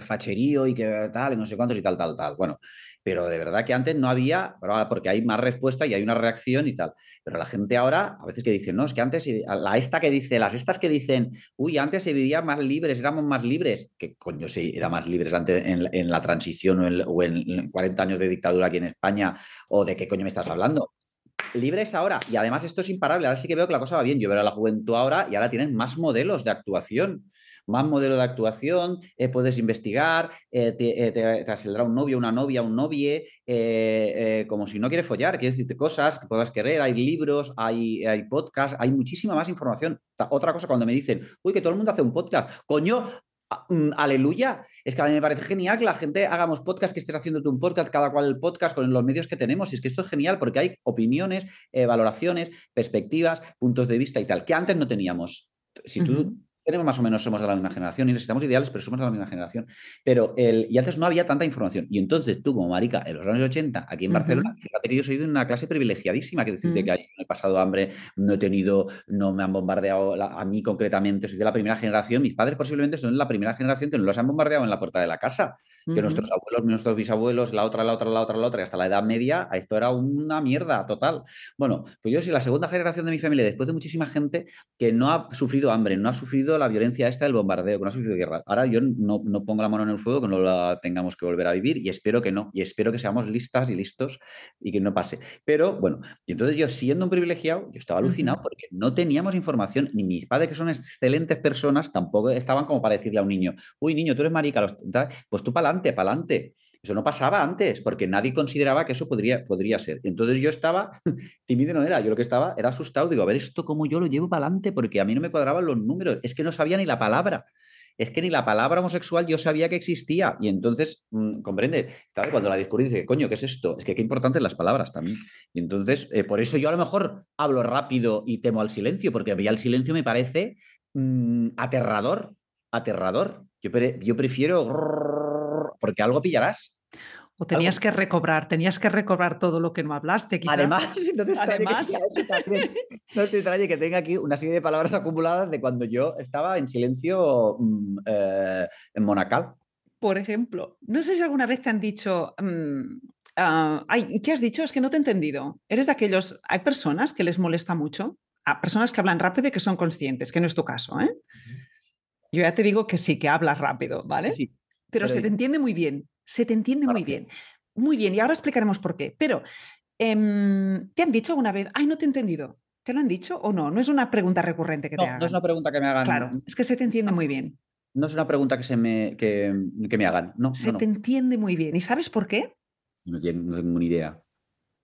facherío y que tal, y no sé cuántos y tal, tal, tal. Bueno, pero de verdad que antes no había, porque hay más respuesta y hay una reacción y tal. Pero la gente ahora, a veces que dicen, no, es que antes, la esta que dice, las estas que dicen, uy, antes se vivía más libres, éramos más libres, que coño, sí, era más libres antes en, la transición o en, o en 40 años de dictadura aquí en España, o de qué coño me estás hablando libres ahora. Y además esto es imparable. Ahora sí que veo que la cosa va bien. Yo veo a la juventud ahora y ahora tienen más modelos de actuación. Más modelos de actuación, eh, puedes investigar, eh, te, eh, te, saldrá un novio, una novia, un novie, como si no quieres follar, quieres decirte cosas que puedas querer, hay libros, hay, hay podcasts, hay muchísima más información. Otra cosa cuando me dicen, uy, que todo el mundo hace un podcast, coño, aleluya. Es que a mí me parece genial que la gente hagamos podcast, que estés haciendo un podcast, cada cual el podcast con los medios que tenemos. Y es que esto es genial porque hay opiniones, eh, valoraciones, perspectivas, puntos de vista y tal, que antes no teníamos. Si tú tenemos más o menos, somos de la misma generación y necesitamos ideales, pero somos de la misma generación. Pero el, y antes no había tanta información. Y entonces tú, como marica, en los años 80, aquí en Barcelona, fíjate que yo soy de una clase privilegiadísima, que decir, que no he pasado hambre, no he tenido, no me han bombardeado a mí concretamente, soy de la primera generación, mis padres posiblemente son la primera generación que no los han bombardeado en la puerta de la casa, que nuestros abuelos, nuestros bisabuelos, la otra, la otra, la otra, la otra, y hasta la edad media, esto era una mierda total. Bueno, pues yo soy la segunda generación de mi familia, después de muchísima gente que no ha sufrido hambre, no ha sufrido la violencia esta del bombardeo, que no ha sufrido guerra. Ahora yo no, no, pongo la mano en el fuego, que no la tengamos que volver a vivir y espero que no. Y espero que seamos listas y listos y que no pase. Pero bueno, y entonces yo siendo un privilegiado, yo estaba alucinado porque no teníamos información, ni mis padres, que son excelentes personas, tampoco estaban como para decirle a un niño, uy, niño, tú eres marica, pues tú para adelante, para adelante. Eso no pasaba antes, porque nadie consideraba que eso podría, podría ser. Entonces yo estaba, tímido no era, yo lo que estaba era asustado, digo, a ver esto cómo yo lo llevo para adelante, porque a mí no me cuadraban los números, es que no sabía ni la palabra. Es que ni la palabra homosexual yo sabía que existía. Y entonces, mm, comprende, cuando la descubrí, dice, coño, ¿qué es esto? Es que qué importantes las palabras también. Y entonces, eh, por eso yo a lo mejor hablo rápido y temo al silencio, porque a mí el silencio me parece mm, aterrador, aterrador. Yo, yo prefiero porque algo pillarás. O tenías que recobrar, tenías que recobrar todo lo que no hablaste. Además, no te, Además... Que no te extrañe que tenga aquí una serie de palabras acumuladas de cuando yo estaba en silencio mm, eh, en Monacal. Por ejemplo, no sé si alguna vez te han dicho, mm, ah, ¿qué has dicho? Es que no te he entendido. Eres de aquellos, hay personas que les molesta mucho, a personas que hablan rápido y que son conscientes, que no es tu caso. ¿eh? Yo ya te digo que sí, que hablas rápido, ¿vale? Sí. Pero, se te entiende muy bien, se te entiende muy bien. Muy bien, y ahora explicaremos por qué. Pero, em, ¿te han dicho alguna vez, ay, no te he entendido? ¿Te lo han dicho o no? No es una pregunta recurrente que te hagan. No es una pregunta que me hagan. Claro, es que se te entiende muy bien. No es una pregunta que, se me, que, me hagan. No, se te entiende muy bien. ¿Y sabes por qué? No, tengo ni idea.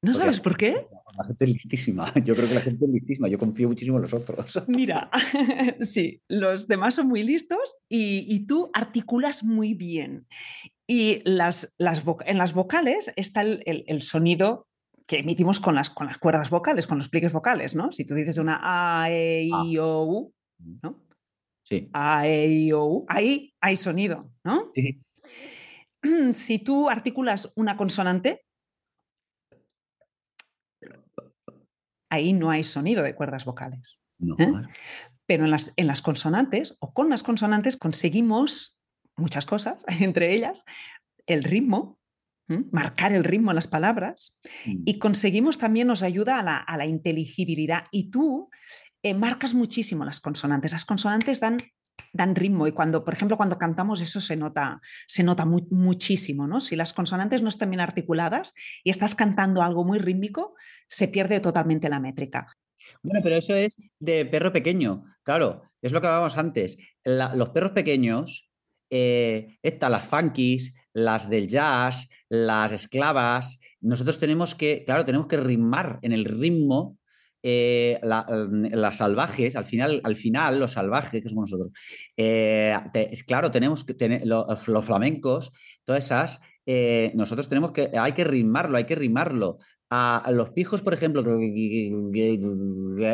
¿No sabes por qué? La gente es listísima. Yo creo que la gente es listísima. Yo confío muchísimo en los otros. Mira, sí, los demás son muy listos y, tú articulas muy bien. Y las, las en las vocales está el, el, sonido que emitimos con las, con las cuerdas vocales, con los pliques vocales, ¿no? Si tú dices una A, E, I, O, U, ¿no? Sí. A, E, I, O, U, ahí hay sonido, ¿no? Sí, sí. Si tú articulas una consonante, ahí no hay sonido de cuerdas vocales. ¿eh? Pero en las, en las consonantes o con las consonantes conseguimos muchas cosas, entre ellas el ritmo, marcar el ritmo en las palabras mm. y conseguimos también, nos ayuda a la, inteligibilidad. Y tú eh, marcas muchísimo las consonantes. Las consonantes dan dan ritmo y cuando, por ejemplo, cuando cantamos eso se nota, se nota muchísimo, ¿no? Si las consonantes no están bien articuladas y estás cantando algo muy rítmico, se pierde totalmente la métrica. Bueno, pero eso es de perro pequeño, claro, es lo que hablábamos antes. los perros pequeños, eh, las funkies, las del jazz, las esclavas, nosotros tenemos que, claro, tenemos que rimar en el ritmo eh, mm, las salvajes, al final, al final, los salvajes, que somos nosotros, eh, claro, tenemos que tener los, flamencos, todas esas, eh, nosotros tenemos que, hay que rimarlo, hay que rimarlo. A, los pijos, por ejemplo, que,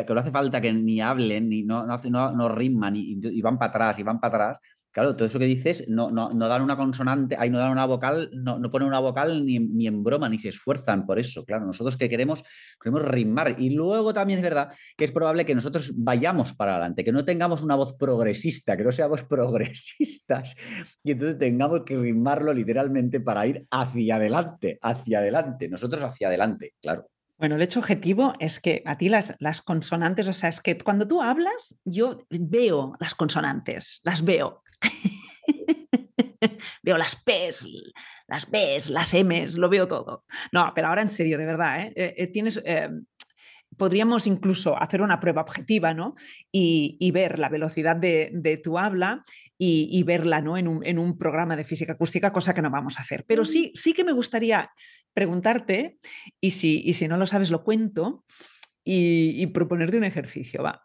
no hace falta que ni hablen, ni no, no, no, riman y, y van para atrás, y van para atrás, Claro, todo eso que dices, no, no, no dan una consonante, ahí no dan una vocal, no, no ponen una vocal ni, ni, en broma, ni se esfuerzan por eso. Claro, nosotros que queremos, queremos rimar. Y luego también es verdad que es probable que nosotros vayamos para adelante, que no tengamos una voz progresista, que no seamos progresistas, y entonces tengamos que rimarlo literalmente para ir hacia adelante, hacia adelante, nosotros hacia adelante, claro. Bueno, el hecho objetivo es que a ti las, las consonantes, o sea, es que cuando tú hablas, yo veo las consonantes, las veo. veo las P's, las B's, las M's, lo veo todo. No, pero ahora en serio, de verdad, ¿eh? Eh, eh, tienes, podríamos incluso hacer una prueba objetiva ¿no? y, ver la velocidad de, tu habla y, verla ¿no? en, un, programa de física acústica, cosa que no vamos a hacer. Pero sí, sí que me gustaría preguntarte, y si, y si no lo sabes, lo cuento, y, proponerte un ejercicio. Va.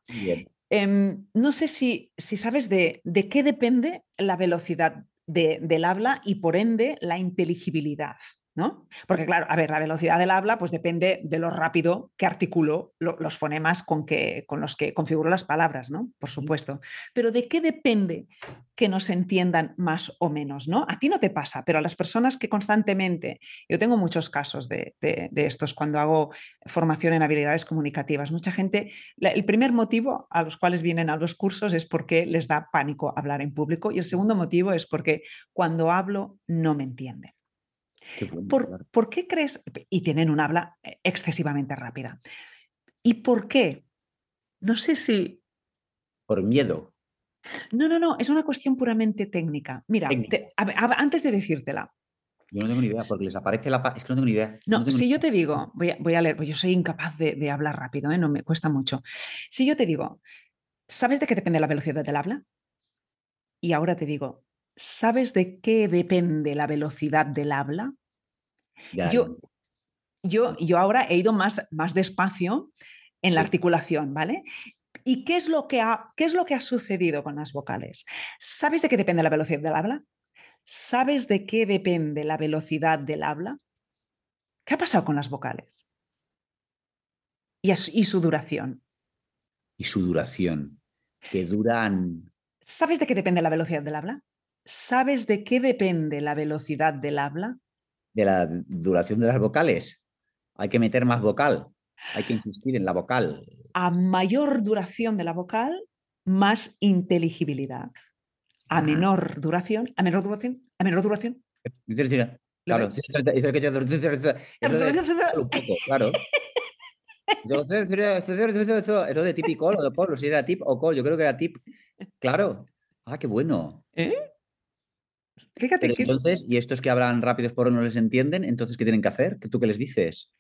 Em, no sé si, si sabes de, de, qué depende la velocidad del habla y por ende la inteligibilidad. ¿No? Porque claro, a ver, la velocidad del habla pues depende de lo rápido que articulo los fonemas con, que, con los que configuro las palabras, ¿no? Por supuesto. Pero ¿de qué depende que nos entiendan más o menos, ¿no? A ti no te pasa, pero a las personas que constantemente, yo tengo muchos casos de, estos cuando hago formación en habilidades comunicativas, mucha gente, el primer motivo a los cuales vienen a los cursos es porque les da pánico hablar en público y el segundo motivo es porque cuando hablo no me entienden. ¿Por, qué crees? Y tienen un habla eh, excesivamente rápida. ¿Y por qué? No sé si... Por miedo. No, no, no, es una cuestión puramente técnica. Mira, antes de decírtela. Yo no tengo ni idea, porque les aparece la... Es que no tengo ni idea. No, si yo te digo, voy a, voy a, leer, pues yo soy incapaz de, hablar rápido, ¿eh? no me cuesta mucho. Si yo te digo, ¿sabes de qué depende la velocidad del habla? Y ahora te digo, ¿Sabes de qué depende la velocidad del habla? Yo, yo, yo ahora he ido más, más despacio en la articulación, ¿vale? ¿Y qué es, lo que ha, qué es lo que ha sucedido con las vocales? ¿Sabes de qué depende la velocidad del habla? ¿Sabes de qué depende la velocidad del habla? ¿Qué ha pasado con las vocales? Y, y su duración. Y su duración, que duran... ¿Sabes de qué depende la velocidad del habla? ¿Sabes de qué depende la velocidad del habla? De la duración de las vocales. Hay que meter más vocal. Hay que insistir en la vocal. A mayor duración de la vocal, más inteligibilidad. A menor duración, a menor duración, a menor duración. Claro, claro. Era de tip y call o de call, si era tip o call, yo creo que era tip. Claro. Ah, qué bueno. ¿Eh? Fíjate que entonces, ¿y estos que hablan rápidos por no les entienden? Entonces, ¿qué tienen que hacer? ¿Tú qué les dices?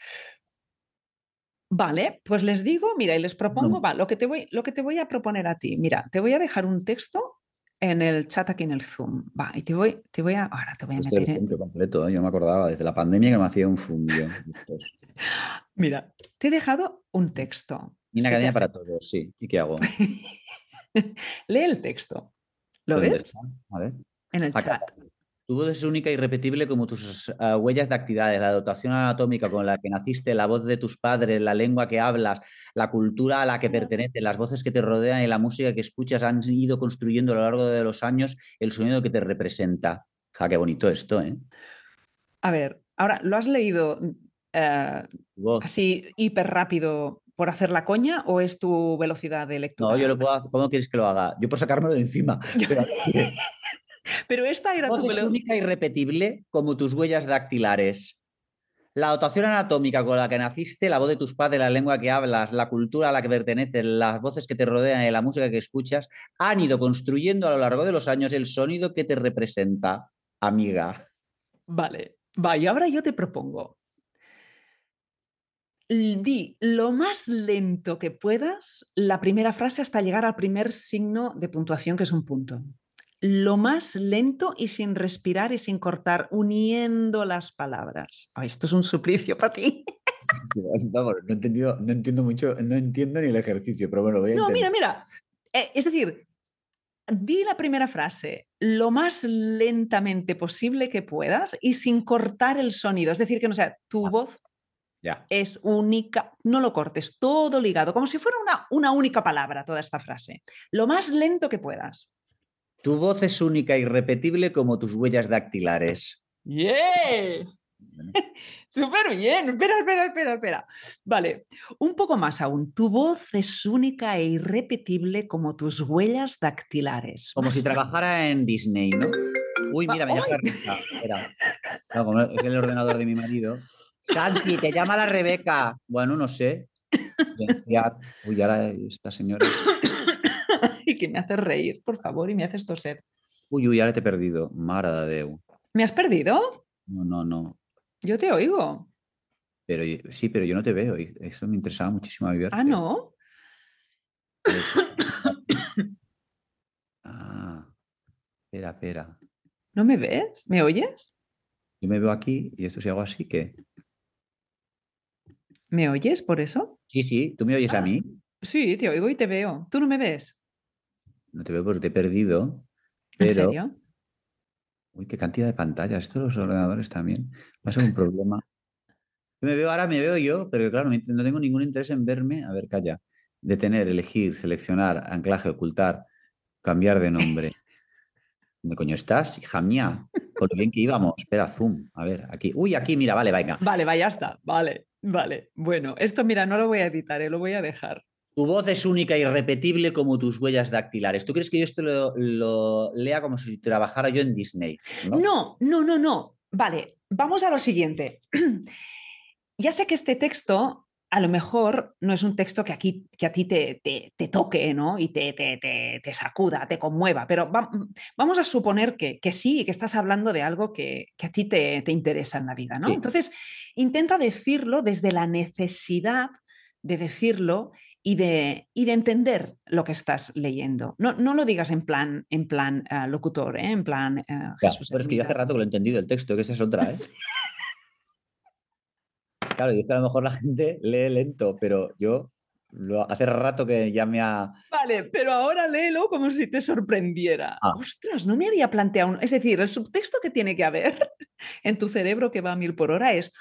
Vale, pues les digo, mira, y les propongo, va, lo que, te voy, lo que te voy a proponer a ti, mira, te voy a dejar un texto en el chat aquí en el Zoom. Va, y te voy, te voy a. Ahora te voy a Este meter. en- completo, ¿eh? yo me acordaba desde la pandemia que me hacía un yo. Mira, te he dejado un texto. Y una academia hace- para todos, sí. ¿Y qué hago? Lee el texto. ¿Lo ¿Dónde ves? A ver. En el Acá. chat. Tu voz es única y irrepetible como tus ah, huellas de actividades, la dotación anatómica con la que naciste, la voz de tus padres, la lengua que hablas, la cultura a la que perteneces, las voces que te rodean y la música que escuchas han ido construyendo a lo largo de los años el sonido que te representa. Ja, qué bonito esto, ¿eh? A ver, ahora, ¿lo has leído voz. así hiper rápido por hacer la coña o es tu velocidad de lectura? No, yo lo puedo hacer. ¿Cómo quieres que lo haga? Yo por sacármelo de encima. Pero, Pero esta era Tu es única y repetible como tus huellas dactilares. La dotación anatómica con la que naciste, la voz de tus padres, la lengua que hablas, la cultura a la que perteneces, las voces que te rodean y la música que escuchas han ido construyendo a lo largo de los años el sonido que te representa, amiga. Vale, va, y ahora yo te propongo. Di lo más lento que puedas la primera frase hasta llegar al primer signo de puntuación, que es un punto. Lo más lento y sin respirar y sin cortar, uniendo las palabras. Esto es un suplicio para ti. Vamos, no, he entendido, no entiendo mucho, no entiendo ni el ejercicio, pero bueno, voy a No, mira, mira. eh, es decir, di la primera frase lo más lentamente posible que puedas y sin cortar el sonido. Es decir, que no sea tu Ah. voz Ya. es única, no lo cortes, todo ligado, como si fuera una, una única palabra toda esta frase. Lo más lento que puedas. Tu voz es única y repetible como tus huellas dactilares. ¡Yeah! Súper bien. Espera, espera, espera, espera. Vale, un poco más aún. Tu voz es única e irrepetible como tus huellas dactilares. Como Más si trabajara en Disney, ¿no? Uy, mira, me llama la Rebeca. Espera. No, es el ordenador de mi marido. Santi, te llama la Rebeca. Bueno, no sé. Uy, ahora esta señora. Que me haces reír, por favor, y me haces toser. Uy, uy, ahora te he perdido. Mara de Déu. ¿Me has perdido? No, no, no. Yo te oigo. Pero sí, pero yo no te veo. y Eso me interesaba muchísimo a ver. Ah, no. Ah, espera, espera. ¿No me ves? ¿Me oyes? Yo me veo aquí y esto si hago así, ¿qué? ¿Me oyes por eso? Sí, sí, ¿tú me oyes a Ah. mí? Sí, te oigo y te veo. ¿Tú no me ves? No te veo porque te he perdido. ¿En Pero, serio? uy, qué cantidad de pantallas. Esto de los ordenadores también. Va a ser un problema. Yo me veo ahora, me veo yo, pero claro, no tengo ningún interés en verme. A ver, calla. Detener, elegir, seleccionar, anclaje, ocultar, cambiar de nombre. ¿Dónde coño estás, hija mía? Con lo bien que íbamos. Espera, zoom. A ver, aquí. Uy, aquí, mira, vale, venga. Vale, va, ya está. Vale, vale. Bueno, esto mira, no lo voy a editar, eh, lo voy a dejar. Tu voz es única y irrepetible como tus huellas dactilares. ¿Tú crees que yo esto lo, lo lea como si trabajara yo en Disney? ¿no? No, no, no, no. Vale, vamos a lo siguiente. ya sé que este texto a lo mejor no es un texto que, aquí, que a ti te, te- te toque ¿no? y te, te- sacuda, te conmueva, pero va- vamos a suponer que, que sí y que estás hablando de algo que, que a ti te, te interesa en la vida. ¿no? Sí. Entonces, intenta decirlo desde la necesidad de decirlo y de, y de entender lo que estás leyendo. No, no lo digas en plan, en plan eh, locutor, ¿eh? en plan eh, Ya, Jesús. pero es que yo hace rato que lo he entendido el texto, que esa es otra, ¿eh? Claro, y es que a lo mejor la gente lee lento, pero yo lo, hace rato que ya me ha... Vale, pero ahora léelo como si te sorprendiera. Ah. Ostras, no me había planteado. Es decir, el subtexto que tiene que haber en tu cerebro que va a mil por hora es.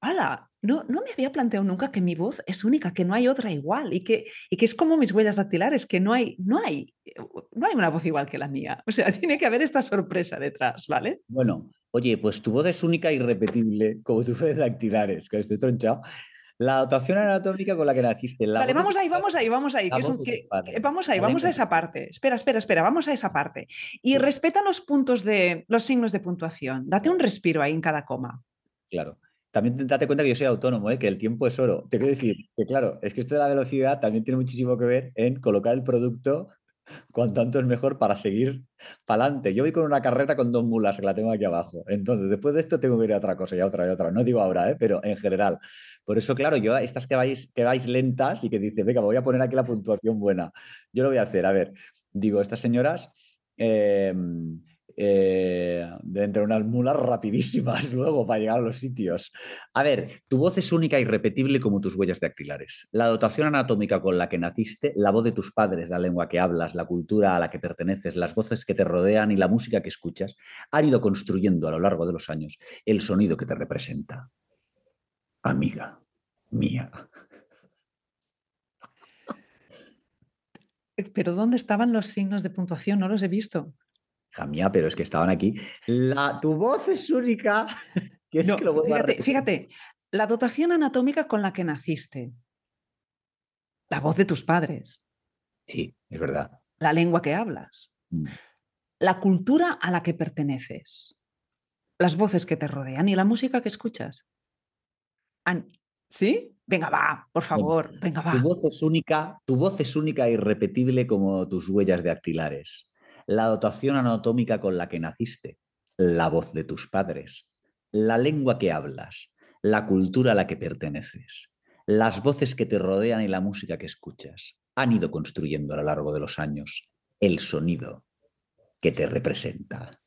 ¡Hala! No, no me había planteado nunca que mi voz es única, que no hay otra igual y que, y que es como mis huellas dactilares, que no hay, no, hay, no hay una voz igual que la mía. O sea, tiene que haber esta sorpresa detrás, ¿vale? Bueno, oye, pues tu voz es única e irrepetible, como tus huellas dactilares, que estoy tronchado. La dotación anatómica con la que naciste. La vale, vamos ahí, vamos ahí, vamos ahí. que es un- que- que- vamos ahí, vamos a esa parte. Espera, espera, espera, vamos a esa parte. Y Sí. respeta los puntos de los signos de puntuación. Date un respiro ahí en cada coma. Claro. También te- date cuenta que yo soy autónomo, ¿eh? que el tiempo es oro. Te quiero decir que, claro, es que esto de la velocidad también tiene muchísimo que ver en colocar el producto cuanto antes mejor para seguir para adelante. Yo voy con una carreta con dos mulas que la tengo aquí abajo. Entonces, después de esto tengo que ir a otra cosa y a otra y a otra. No digo ahora, ¿eh? pero en general. Por eso, claro, yo, estas que vais, que vais lentas y que dices, venga, me voy a poner aquí la puntuación buena. Yo lo voy a hacer. A ver, digo, estas señoras. Em, eh, deben tener unas mulas rapidísimas luego para llegar a los sitios. A ver, tu voz es única y repetible como tus huellas dactilares. La dotación anatómica con la que naciste, la voz de tus padres, la lengua que hablas, la cultura a la que perteneces, las voces que te rodean y la música que escuchas, han ido construyendo a lo largo de los años el sonido que te representa. Amiga mía. Pero ¿dónde estaban los signos de puntuación? No los he visto mía, pero es que estaban aquí. La, tu voz es única. fíjate, fíjate, la dotación anatómica con la que naciste. La voz de tus padres. Sí, es verdad. La lengua que hablas. Mm. La cultura a la que perteneces. Las voces que te rodean y la música que escuchas. ¿Sí? Venga, va, por favor, venga, va. Tu voz es única, tu voz es única e irrepetible como tus huellas de dactilares la dotación anatómica con la que naciste, la voz de tus padres, la lengua que hablas, la cultura a la que perteneces, las voces que te rodean y la música que escuchas han ido construyendo a lo largo de los años el sonido que te representa.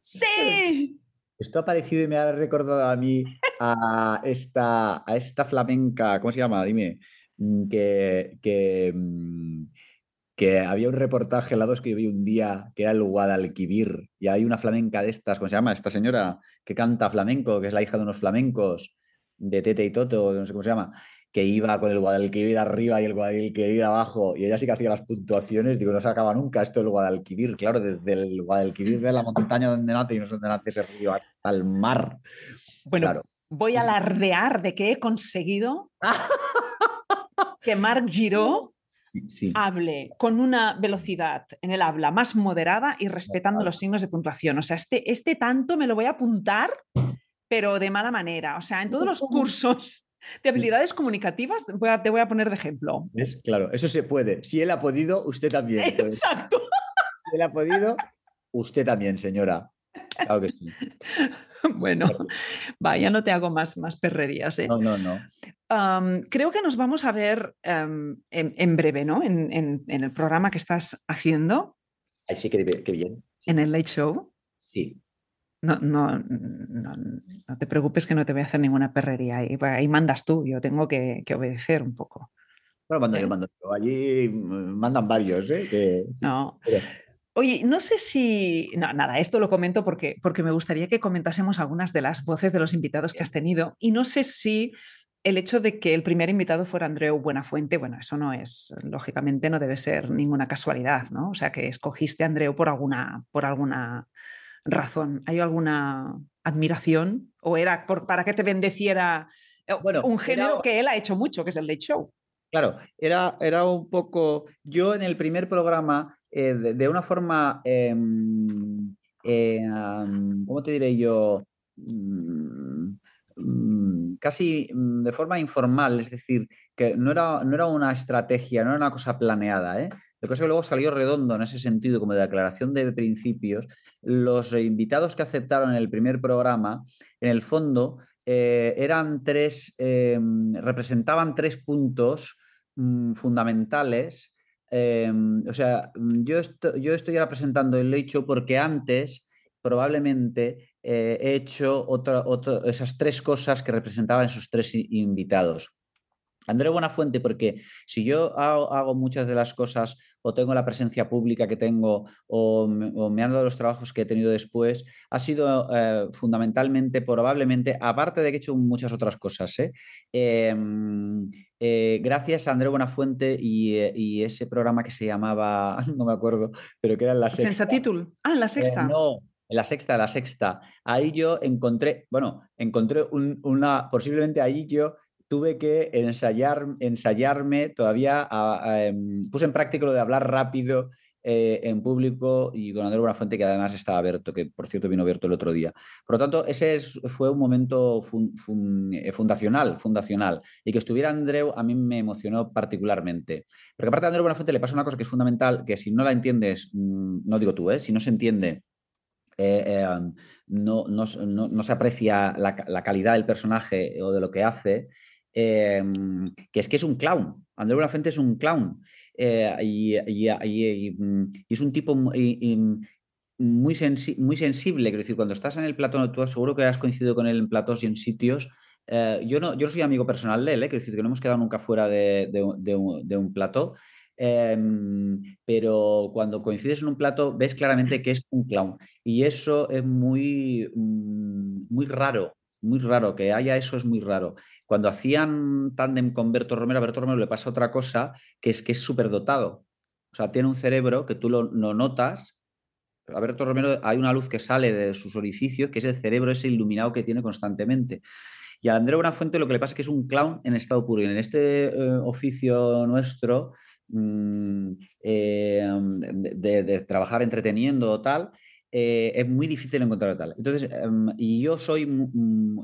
Sí. Esto ha parecido y me ha recordado a mí a esta, a esta flamenca, ¿cómo se llama? Dime, mm, que, que, mm, que había un reportaje la dos que vi un día que era el Guadalquivir y hay una flamenca de estas, ¿cómo se llama? Esta señora que canta flamenco, que es la hija de unos flamencos de Tete y Toto, no sé cómo se llama, que iba con el Guadalquivir arriba y el Guadalquivir abajo y ella sí que hacía las puntuaciones, digo, no se acaba nunca esto del Guadalquivir, claro, desde el Guadalquivir de la montaña donde nace y no sé dónde nace ese río hasta el mar. Bueno, voy a alardear de que he conseguido que Marc Giró hable con una velocidad en el habla más moderada y respetando los signos de puntuación. O sea, este, este tanto me lo voy a apuntar, pero de mala manera. O sea, en todos los cursos de habilidades comunicativas te voy a poner de ejemplo. ¿Es? Claro, eso se puede. Si él ha podido, usted también. Exacto. Si él ha podido, usted también, señora. Claro que sí. bueno, vaya, no te hago más, más perrerías. ¿eh? No, no, no. creo que nos vamos a ver en, breve, ¿no? En, el programa que estás haciendo. Ahí sí que, bien. En el Late Show. Sí. No, no, no, te preocupes que no te voy a hacer ninguna perrería. Ahí, ahí mandas tú, yo tengo que, obedecer un poco. Bueno, mando yo, ¿Eh? mando yo. Allí mm, mandan varios, ¿eh? no. Oye, no sé si. No, nada, esto lo comento porque, porque me gustaría que comentásemos algunas de las voces de los invitados que has tenido. Y no sé si el hecho de que el primer invitado fuera Andreu Buenafuente, bueno, eso no es, lógicamente no debe ser ninguna casualidad, ¿no? O sea, que escogiste a Andreu por alguna, por alguna razón. ¿Hay alguna admiración? ¿O era para que te bendeciera eh, bueno, un género que él ha hecho mucho, que es el late show? Claro, era, era un poco. Yo en el primer programa eh, de, una forma, em, eh, ¿cómo te diré yo? Mm, mm, casi mm, de forma informal, es decir, que no era, no era una estrategia, no era una cosa planeada. ¿eh? Lo que es que luego salió redondo en ese sentido, como de declaración de principios. Los invitados que aceptaron el primer programa, en el fondo, eran tres, em, representaban tres puntos fundamentales Em, o sea, mm, yo, yo estoy ahora presentando el hecho porque antes probablemente eh, he hecho esas tres cosas que representaban esos tres invitados. André Buenafuente, porque si yo hago, muchas de las cosas o tengo la presencia pública que tengo o me, han dado los trabajos que he tenido después, ha sido eh, fundamentalmente, probablemente, aparte de que he hecho muchas otras cosas, ¿eh? Em, eh, gracias a André Buenafuente y, ese programa que se llamaba, no me acuerdo, pero que era en la sexta. Título. Ah, en la sexta. no, en la sexta, la sexta. Ahí yo encontré, bueno, encontré una, posiblemente ahí yo tuve que ensayar, ensayarme todavía, em, puse en práctica lo de hablar rápido eh, en público y con Andreu Buenafuente, que además estaba abierto, que por cierto vino abierto el otro día. Por lo tanto, ese fue un momento eh, fundacional, fundacional. Y que estuviera Andreu a mí me emocionó particularmente. Porque aparte a Andreu Buenafuente le pasa una cosa que es fundamental, que si no la entiendes, mm, no digo tú, ¿eh? si no se entiende no, no, se aprecia la, calidad del personaje o de lo que hace, em, que es que es un clown. Andrés Buenafuente es un clown eh, y, mm, y, es un tipo muy, muy, sensible. Quiero decir, cuando estás en el plató, tú seguro que has coincidido con él en platos y en sitios. Eh, yo, no, yo soy amigo personal de él, ¿eh? quiero decir que no hemos quedado nunca fuera de, un, de plató. Em, pero cuando coincides en un plato ves claramente que es un clown. Y eso es muy, mm, muy raro, muy raro, que haya eso es muy raro. Cuando hacían tándem con Berto Romero, a Berto Romero le pasa otra cosa, que es que es súper dotado. O sea, tiene un cerebro que tú lo, notas. A Berto Romero hay una luz que sale de sus orificios, que es el cerebro ese iluminado que tiene constantemente. Y a Andrés Buenafuente lo que le pasa es que es un clown en estado puro. Y en este eh, oficio nuestro, Mm, eh, de, trabajar entreteniendo o tal, eh, es muy difícil encontrar tal. Entonces, em, y yo soy,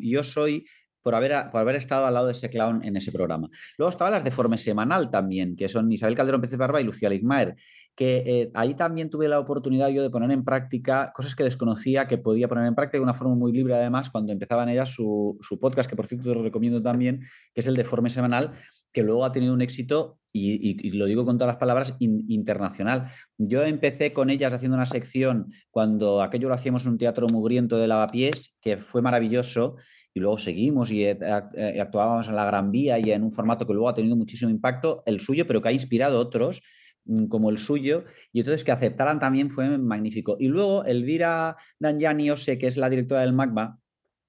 yo soy por haber, por haber estado al lado de ese clown en ese programa. Luego estaban las de Forme Semanal también, que son Isabel Calderón Pérez Barba y Lucía Ligmaer, que eh, ahí también tuve la oportunidad yo de poner en práctica cosas que desconocía que podía poner en práctica de una forma muy libre, además, cuando empezaban ellas su, su podcast, que por cierto te lo recomiendo también, que es el de Forme Semanal, que luego ha tenido un éxito, y, lo digo con todas las palabras, internacional. Yo empecé con ellas haciendo una sección cuando aquello lo hacíamos en un teatro mugriento de lavapiés, que fue maravilloso, y luego seguimos y eh, eh, actuábamos en la Gran Vía y en un formato que luego ha tenido muchísimo impacto, el suyo, pero que ha inspirado otros mm, como el suyo, y entonces que aceptaran también fue magnífico. Y luego Elvira Danjani sé que es la directora del MACBA,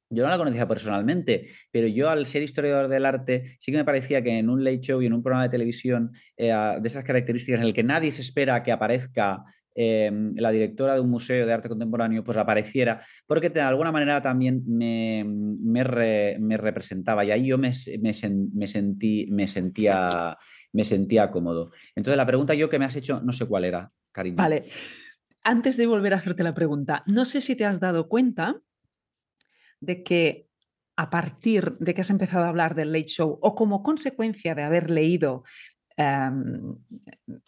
yo no la conocía personalmente, pero yo al ser historiador del arte, sí que me parecía que en un late show y en un programa de televisión eh, de esas características en el que nadie se espera que aparezca em, la directora de un museo de arte contemporáneo, pues apareciera, porque de alguna manera también me, me, representaba y ahí yo me, me, sentí, me, sentía, me sentía cómodo. Entonces la pregunta yo que me has hecho, no sé cuál era, cariño. Vale. Antes de volver a hacerte la pregunta, no sé si te has dado cuenta de que a partir de que has empezado a hablar del late show o como consecuencia de haber leído, em,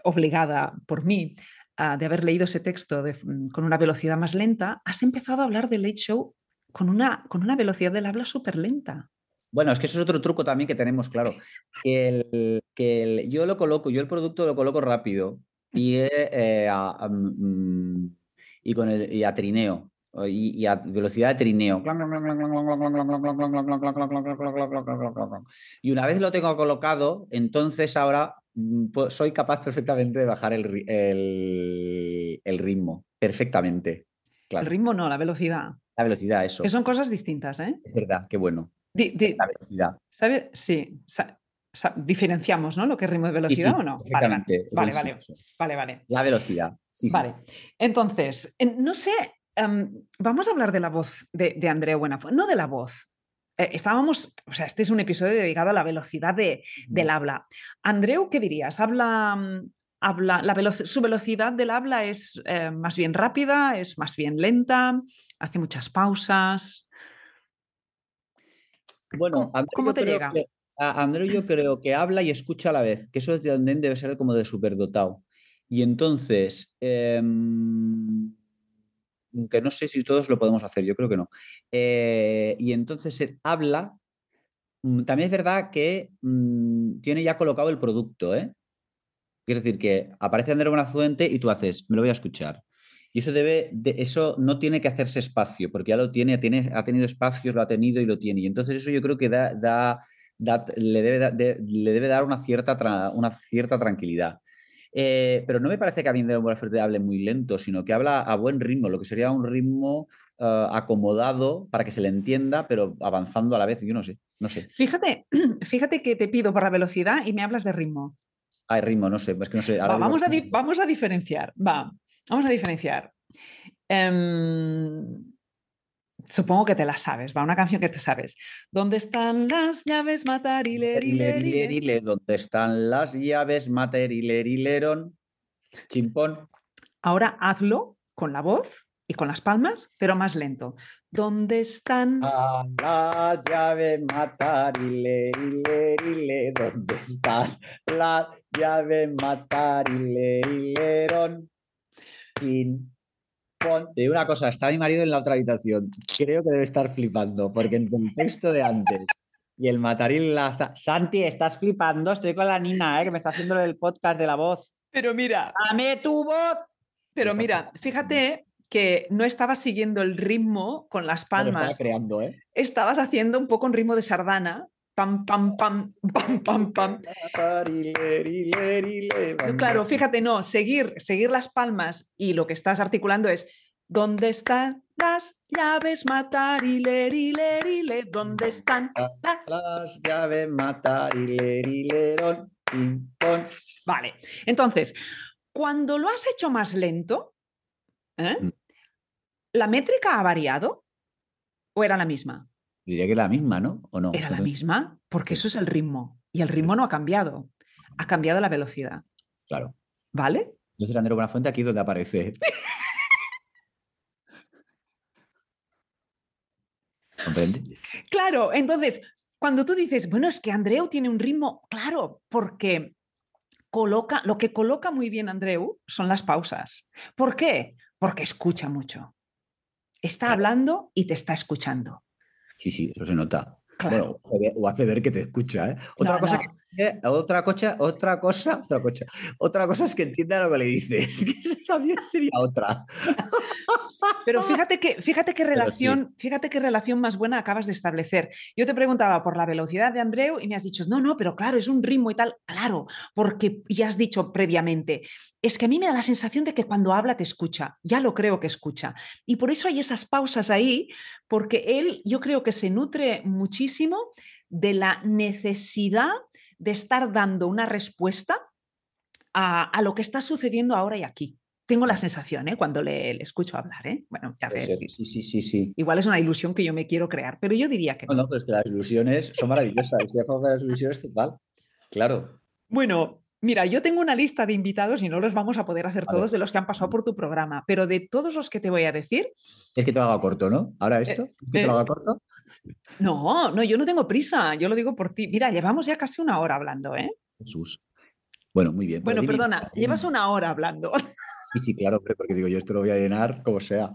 obligada por mí, de haber leído ese texto mm, con una velocidad más lenta, has empezado a hablar del late show con una, con una velocidad del habla súper lenta. Bueno, es que eso es otro truco también que tenemos, claro. Que, que yo lo coloco, yo el producto lo coloco rápido y, eh, mm, y, con el, y a trineo y, a velocidad de trineo. Y una vez lo tengo colocado, entonces ahora soy capaz perfectamente de bajar el, el, ritmo, perfectamente. El ritmo no, la velocidad. La velocidad, eso. Que son cosas distintas, ¿eh? Es verdad, qué bueno. la velocidad. ¿Sabes? Sí. diferenciamos, ¿no? Lo que es ritmo de velocidad o no. Vale, vale, vale, vale, La velocidad. Sí, vale. Entonces, no sé, Em, vamos a hablar de la voz de, de Andrea Buenafuente, no de la voz. Eh, estábamos, o sea, este es un episodio dedicado a la velocidad de, del habla. Andreu, ¿qué dirías? ¿Habla, mm, habla la su velocidad del habla es eh, más bien rápida, es más bien lenta, hace muchas pausas? Bueno, ¿cómo, te llega? Andreu yo creo que habla y escucha a la vez, que eso también debe ser como de superdotado. Y entonces, em, que no sé si todos lo podemos hacer, yo creo que no. Eh, y entonces él habla, mm, también es verdad que mm, tiene ya colocado el producto, ¿eh? Es decir, que aparece Andrés Buenafuente y tú haces, me lo voy a escuchar. Y eso debe, de, eso no tiene que hacerse espacio, porque ya lo tiene, tiene, ha tenido espacios, lo ha tenido y lo tiene. Y entonces eso yo creo que da, da, le, debe, le debe dar una cierta, una cierta tranquilidad. Eh, pero no me parece que Aviendero Buenafuerte hable muy lento, sino que habla a buen ritmo, lo que sería un ritmo eh, acomodado para que se le entienda, pero avanzando a la vez. Yo no sé, no sé. Fíjate, fíjate que te pido por la velocidad y me hablas de ritmo. Ah, ritmo, no sé, es que no sé. vamos, a vamos a diferenciar, va, vamos a diferenciar. Em, supongo que te la sabes, va, una canción que te sabes. ¿Dónde están las llaves materilerile? ¿Dónde están las llaves materilerileron? Chimpón. Ahora hazlo con la voz y con las palmas, pero más lento. ¿Dónde están? A la llave matarilerile, ¿dónde están? La llave matarileron. Sin Te digo una cosa, está mi marido en la otra habitación. Creo que debe estar flipando, porque en el texto de antes y el mataril la está. Santi, estás flipando. Estoy con la Nina, ¿eh? que me está haciendo el podcast de la voz. Pero mira, ¡Dame tu voz! pero mira, flipando. fíjate que no estabas siguiendo el ritmo con las estaba palmas, creando, ¿eh? estabas haciendo un poco un ritmo de sardana. Pam, pam, pam, pam, pam, pam. Claro, fíjate, no, seguir, seguir las palmas y lo que estás articulando es ¿Dónde están las llaves matarilerile? ¿Dónde están? la-?" Las llaves pon. Vale, entonces, cuando lo has hecho más lento, ¿eh? Mm. ¿la métrica ha variado o era la misma? Diría que la misma, ¿no? ¿O no? Era la misma, porque Sí. eso es el ritmo. Y el ritmo no ha cambiado. Ha cambiado la velocidad. Claro. ¿Vale? Yo soy Andrés Buenafuente aquí donde aparece. ¿Comprende? Claro, entonces, cuando tú dices, bueno, es que Andreu tiene un ritmo, claro, porque coloca, lo que coloca muy bien Andreu son las pausas. ¿Por qué? Porque escucha mucho. Está Claro. hablando y te está escuchando. Sí, sí, eso se nota. Claro. Bueno, o hace ver que te escucha, ¿eh? Otra No, cosa no. que otra cosa, otra cosa, otra cosa, otra cosa es que entienda lo que le dices. Que eso también sería otra. Pero fíjate que, fíjate qué sí. relación, fíjate qué relación más buena acabas de establecer. Yo te preguntaba por la velocidad de Andreu y me has dicho, no, no, pero claro, es un ritmo y tal. Claro, porque ya has dicho previamente, es que a mí me da la sensación de que cuando habla te escucha. Ya lo creo que escucha. Y por eso hay esas pausas ahí, porque él yo creo que se nutre muchísimo de la necesidad de estar dando una respuesta a, a lo que está sucediendo ahora y aquí. Tengo la sensación, ¿eh? Cuando le, le escucho hablar, ¿eh? Bueno, ya Puede ver, Sí, sí, sí, sí. igual es una ilusión que yo me quiero crear, pero yo diría que no. No, no, pues que las ilusiones son maravillosas. Estoy a favor de las ilusiones total. Claro. Bueno, mira, yo tengo una lista de invitados y no los vamos a poder hacer todos de los que han pasado por tu programa, pero de todos los que te voy a decir, Es que te lo hago corto, ¿no? Ahora esto, ¿Es que te eh, lo hago corto. no, no, yo no tengo prisa, yo lo digo por ti. Mira, llevamos ya casi una hora hablando, ¿eh? Jesús. Bueno, muy bien. Bueno, dime- perdona, llevas una hora hablando. Sí, sí, claro, hombre, porque digo, yo esto lo voy a llenar como sea.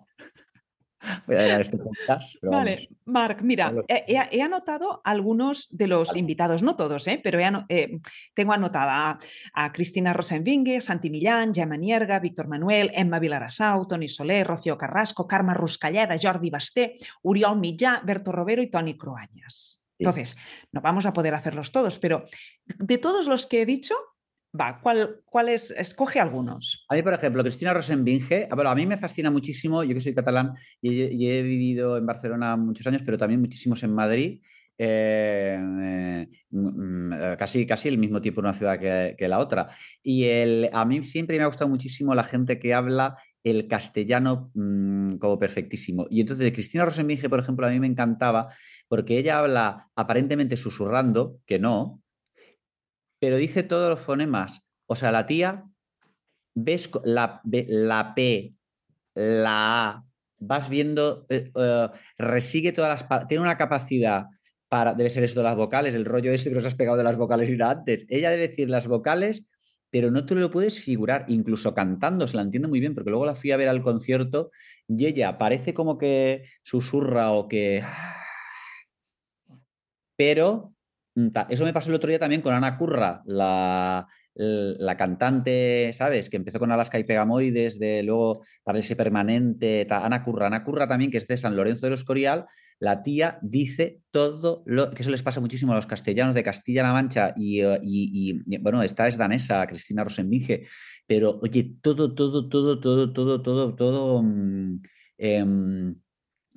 Voy a este podcast. Vale. Marc, mira, he, anotado algunos de los invitados, no todos, ¿eh? pero he eh, tengo anotada a, a Cristina Rosenvinge, Santi Millán, Gemma Nierga, Víctor Manuel, Emma Vilarassau, Toni Soler, Rocío Carrasco, Carme Ruscalleda, Jordi Basté, Oriol Mitjà, Berto Robero y Toni Cruañas. Sí. Entonces, no vamos a poder hacerlos todos, pero de todos los que he dicho, va, ¿cuál, cuál es? Escoge algunos. A mí, por ejemplo, Cristina Rosenbinge, ah, bueno, a mí me fascina muchísimo, yo que soy catalán y, he- vivido en Barcelona muchos años, pero también muchísimos en Madrid, eh, eh, mm, eh, casi, casi el mismo tiempo en una ciudad que, que la otra. Y el, a mí siempre me ha gustado muchísimo la gente que habla el castellano mm, como perfectísimo. Y entonces Cristina Rosenbinge, por ejemplo, a mí me encantaba porque ella habla aparentemente susurrando, que no, pero dice todos los fonemas. O sea, la tía ves la, la P, la A, vas viendo, eh, eh, resigue todas las, tiene una capacidad para, debe ser esto de las vocales, el rollo ese que nos has pegado de las vocales y antes. Ella debe decir las vocales, pero no te lo puedes figurar, incluso cantando, se la entiende muy bien, porque luego la fui a ver al concierto y ella parece como que susurra o que... Pero eso me pasó el otro día también con Ana Curra, la, la cantante, ¿sabes? Que empezó con Alaska y Pegamoides, de luego Parece Permanente, Ana Curra. Ana Curra también, que es de San Lorenzo de los Escorial, la tía dice todo lo que eso les pasa muchísimo a los castellanos de Castilla-La Mancha y, eh, bueno, esta es danesa, Cristina Rosenbinge, pero oye, todo, todo, todo, todo, todo, todo, todo, mm, em,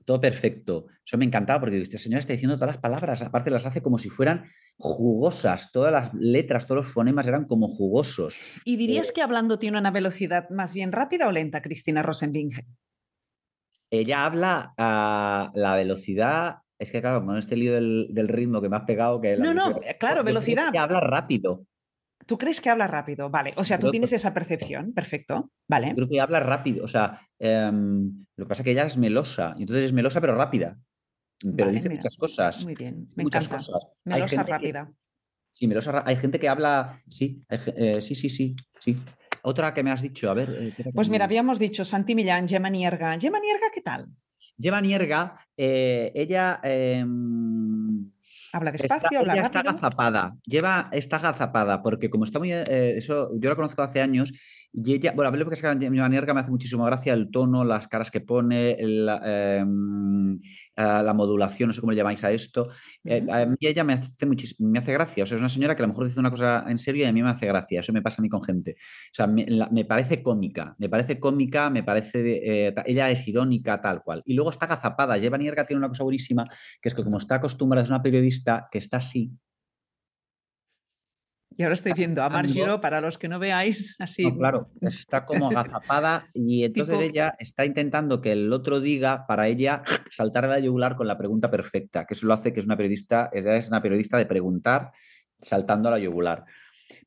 todo perfecto. Eso me encantaba porque esta señora está diciendo todas las palabras, aparte las hace como si fueran jugosas, todas las letras, todos los fonemas eran como jugosos. ¿Y dirías que hablando tiene una velocidad más bien rápida o lenta, Cristina Rosenvinge? Ella habla a la velocidad, es que claro, con este lío del, del ritmo que me has pegado, que la No, no, claro, que velocidad. ella habla rápido. ¿Tú crees que habla rápido? Vale, o sea, tú tienes esa percepción, perfecto, vale. Creo que habla rápido, o sea, em, lo que pasa es que ella es melosa, y entonces es melosa pero rápida, pero dice muchas cosas. Muy bien, me muchas encanta. Cosas. Melosa rápida. sí, melosa, hay gente que habla, sí, eh, sí, sí, sí, sí. Otra que me has dicho, a ver. Eh, pues mira, habíamos dicho Santi Millán, Gemma Nierga. Gemma Nierga, ¿qué tal? Gemma Nierga, eh, ella em, Habla despacio, habla está agazapada, lleva, está agazapada, porque como está muy, eh, eso, yo la conozco hace años, y ella, bueno, a ver lo que es que mi me hace muchísimo gracia el tono, las caras que pone, la, em, la modulación, no sé cómo le llamáis a esto. Eh, a mí ella me hace, me hace gracia, o sea, es una señora que a lo mejor dice una cosa en serio y a mí me hace gracia, eso me pasa a mí con gente. O sea, me, parece cómica, me parece cómica, me parece, eh, ella es irónica, tal cual. Y luego está agazapada, Lleva Nierga tiene una cosa buenísima, que es que como está acostumbrada, es una periodista, que está así. Y ahora estoy viendo a Margiro, para los que no veáis, así. claro, está como agazapada y entonces ella está intentando que el otro diga para ella saltar a la yugular con la pregunta perfecta, que eso lo hace que es una periodista, es una periodista de preguntar saltando a la yugular.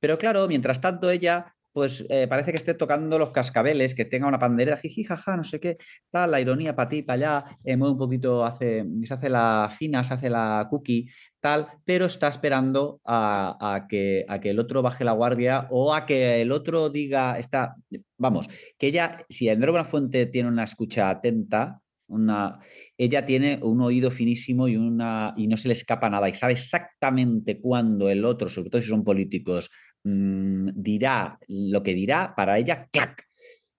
Pero claro, mientras tanto ella pues eh, parece que esté tocando los cascabeles, que tenga una pandereta, jiji, jaja, no sé qué, tal, la ironía para ti, para allá, eh, mueve un poquito, hace, se hace la fina, se hace la cookie, tal, pero está esperando a, que, a que el otro baje la guardia o a que el otro diga, está, vamos, que ella, si Andrea Fuente tiene una escucha atenta, una, ella tiene un oído finísimo y, una, y no se le escapa nada y sabe exactamente cuándo el otro, sobre todo si son políticos, Mm, dirá lo que dirá, para ella, ¡clac!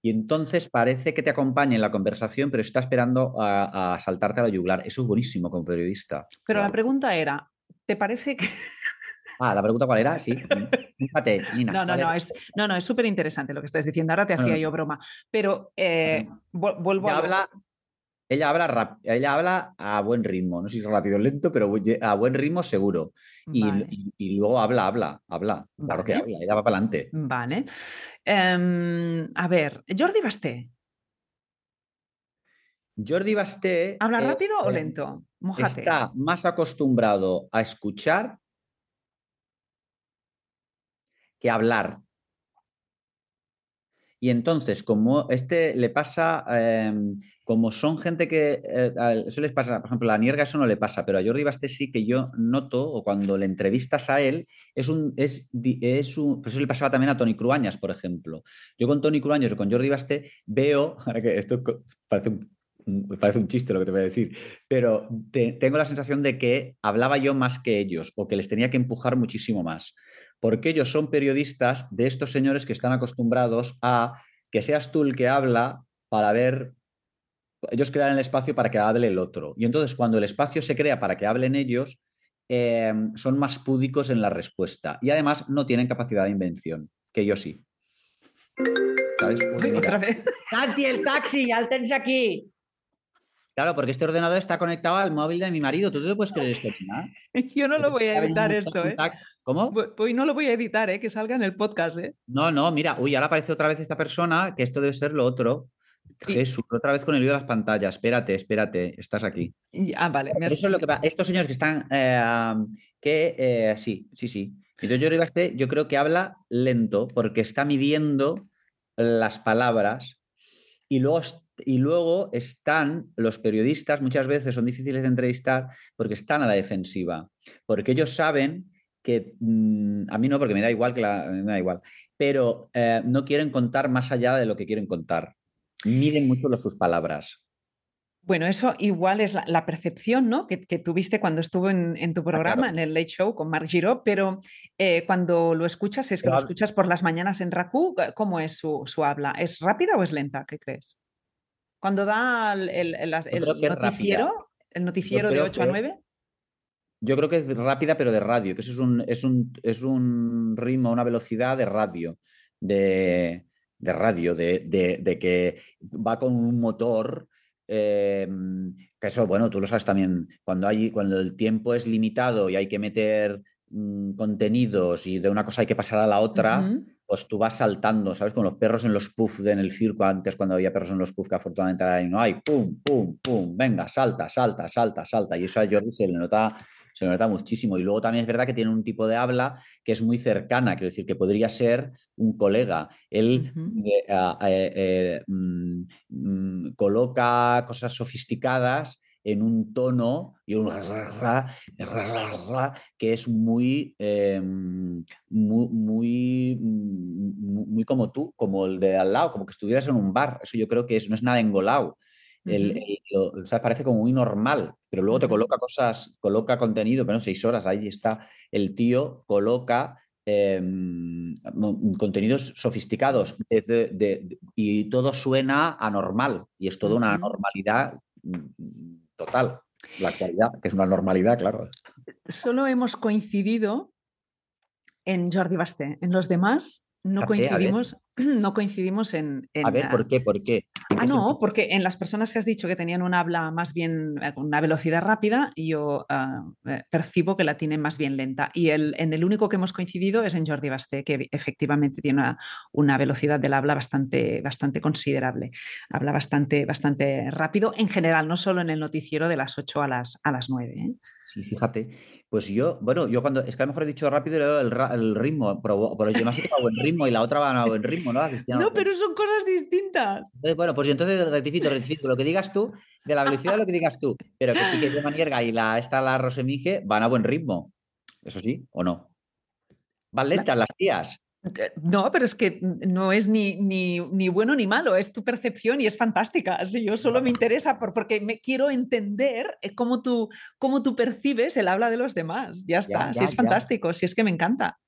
Y entonces parece que te acompaña en la conversación, pero está esperando a, saltarte a la yugular. Eso es buenísimo como periodista. Pero la pregunta era, ¿te parece que... Ah, la pregunta cuál era, sí. no, no, no, es, no, no, es súper interesante lo que estás diciendo. Ahora te hacía yo broma. Pero eh, vuelvo a... Habla, ella habla, ella habla a buen ritmo, no sé si rápido o lento, pero a buen ritmo seguro. Y, luego habla, habla, habla. Claro que habla, ella va para adelante. Vale. Em, a ver, Jordi Basté. Jordi Basté. ¿Habla rápido o lento? Está más acostumbrado a escuchar que a hablar. Y entonces, como este le pasa, em, como son gente que, eh, eso les pasa, por ejemplo, a Nierga eso no le pasa, pero a Jordi Basté sí que yo noto, o cuando le entrevistas a él, es un, es, es un, pues eso le pasaba también a Tony Cruañas, por ejemplo. Yo con Tony Cruañas o con Jordi Basté veo, que esto parece un, parece un chiste lo que te voy a decir, pero tengo la sensación de que hablaba yo más que ellos o que les tenía que empujar muchísimo más porque ellos son periodistas de estos señores que están acostumbrados a que seas tú el que habla para ver, ellos crean el espacio para que hable el otro. Y entonces cuando el espacio se crea para que hablen ellos, eh, son más púdicos en la respuesta y además no tienen capacidad de invención, que yo sí. ¿Sabes? Pues Otra vez. Santi, el taxi, al tenis aquí. Claro, porque este ordenador está conectado al móvil de mi marido. ¿Tú te puedes creer esto? Yo no lo voy a editar esto, ¿eh? ¿Cómo? Pues no lo voy a editar, ¿eh? Que salga en el podcast, ¿eh? No, no, mira, uy, ahora aparece otra vez esta persona, que esto debe ser lo otro. Jesús, otra vez con el vídeo de las pantallas. Espérate, espérate, estás aquí. Ah, vale. Eso es lo que Estos señores que están, eh, que eh, sí, sí, sí. Entonces yo este, yo creo que habla lento porque está midiendo las palabras y luego y luego están los periodistas, muchas veces son difíciles de entrevistar porque están a la defensiva, porque ellos saben que mm, a mí no, porque me da igual, que me da igual, pero eh, no quieren contar más allá de lo que quieren contar. Miden mucho sus palabras. Bueno, eso igual es la, percepción ¿no? que, tuviste cuando estuvo en, tu ah, programa, en el Late Show con Mark Giraud, pero eh, cuando lo escuchas, es que lo escuchas por las mañanas en Raku, ¿cómo es su, su habla? ¿Es rápida o es lenta? ¿Qué crees? Cuando da el, noticiero, el noticiero de 8 a 9. Yo creo que es rápida, pero de radio, que eso es un, es un, es un ritmo, una velocidad de radio, de, radio, de, que va con un motor. Em, que eso, bueno, tú lo sabes también, cuando, hay, cuando el tiempo es limitado y hay que meter mm, contenidos y de una cosa hay que pasar a la otra, pues tú vas saltando, ¿sabes? Con los perros en los puffs en el circo, antes cuando había perros en los puffs, que afortunadamente ahora no hay, pum, pum, pum, venga, salta, salta, salta, salta. Y eso a Jordi se le nota, se me nota muchísimo. Y luego también es verdad que tiene un tipo de habla que es muy cercana, quiero decir, que podría ser un colega. Él eh, eh, eh, mm, mm, coloca cosas sofisticadas en un tono y un que es muy, em, muy, muy, muy, como tú, como el de al lado, como que estuvieras en un bar. Eso yo creo que no es nada engolado. Parece como muy normal, pero luego te coloca cosas, coloca contenido, pero seis horas, ahí está el tío, coloca em, contenidos sofisticados y todo suena anormal y es toda una normalidad mm, total. La actualidad, que es una normalidad, claro. Solo hemos coincidido en Jordi Basté. En los demás no coincidimos, no coincidimos en, A ver, ¿por qué? ¿Por qué? Ah, no, porque en las personas que has dicho que tenían un habla más bien eh, con una velocidad rápida, yo ah, eh, percibo que la tienen más bien lenta. Y el, en el único que hemos coincidido es en Jordi Basté, que efectivamente tiene una, velocidad del habla bastante, bastante considerable. Habla bastante, bastante rápido en general, no solo en el noticiero de las 8 a las, a las 9. ¿eh? Sí, fíjate. Pues yo, bueno, yo cuando, es que a lo mejor he dicho rápido el, el ritmo, pero, pero yo no sé qué buen ritmo y la otra va a buen ritmo, ¿no? No, pero son cosas distintas. Bueno, pues entonces rectifico, rectifico. Lo que digas tú, de la velocidad lo que digas tú, pero que sí que de Manierga y la, esta la Rosemige van a buen ritmo. ¿Eso sí o no? Van lentas las tías. Eh, no, pero es que no es ni, ni, bueno ni malo, es tu percepción y es fantástica. Así yo solo me interesa por, porque me quiero entender eh, cómo tú, cómo tú percibes el habla de los demás. Ya está, si es fantástico, si es que me encanta.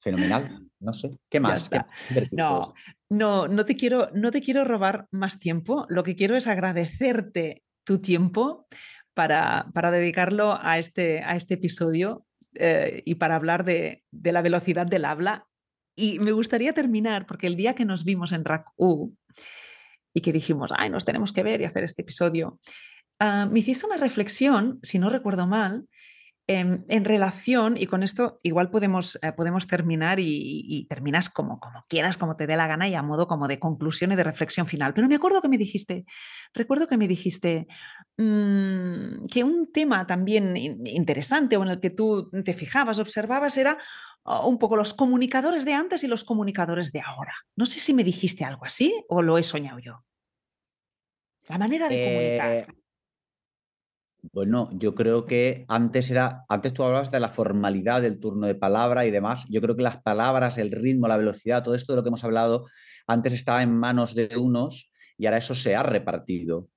fenomenal, no sé. ¿Qué más? No, no, no te, quiero, no te quiero robar más tiempo. Lo que quiero es agradecerte tu tiempo para, para dedicarlo a este, a este episodio eh, y para hablar de, la velocidad del habla. Y me gustaría terminar, porque el día que nos vimos en RAC-U y que dijimos, ay, nos tenemos que ver y hacer este episodio, ah, me hiciste una reflexión, si no recuerdo mal, En, relación, y con esto igual podemos, eh, podemos terminar y, terminas como, como quieras, como te dé la gana y a modo como de conclusión y de reflexión final. Pero me acuerdo que me dijiste, recuerdo que me dijiste mm, que un tema también interesante o en el que tú te fijabas, observabas, era oh, un poco los comunicadores de antes y los comunicadores de ahora. No sé si me dijiste algo así o lo he soñado yo. La manera de comunicar. Bueno, yo creo que antes era, antes tú hablabas de la formalidad del turno de palabra y demás. Yo creo que las palabras, el ritmo, la velocidad, todo esto de lo que hemos hablado, antes estaba en manos de unos y ahora eso se ha repartido.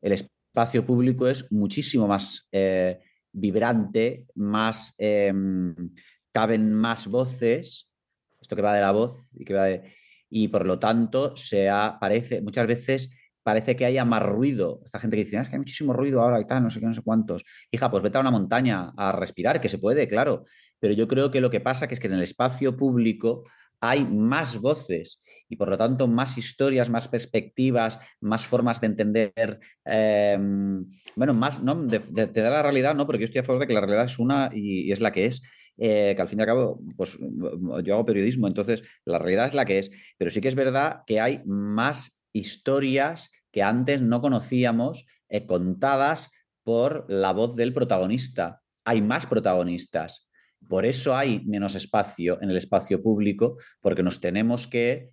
El espacio público es muchísimo más eh, vibrante, más em, caben más voces, esto que va de la voz y que va de, y por lo tanto se parece muchas veces parece que haya más ruido. Esta gente que dice, ah, es que hay muchísimo ruido ahora y tal, no sé qué, no sé cuántos. Hija, pues vete a una montaña a respirar, que se puede, claro. Pero yo creo que lo que pasa es que en el espacio público hay más voces y por lo tanto más historias, más perspectivas, más formas de entender, em, bueno, más, ¿no? De, de, la realidad, ¿no? Porque yo estoy a favor de que la realidad es una y, es la que es. Eh, que al fin y al cabo, pues yo hago periodismo, entonces la realidad es la que es, pero sí que es verdad que hay más historias que antes no conocíamos, eh, contadas por la voz del protagonista. Hay más protagonistas. Por eso hay menos espacio en el espacio público, porque nos tenemos que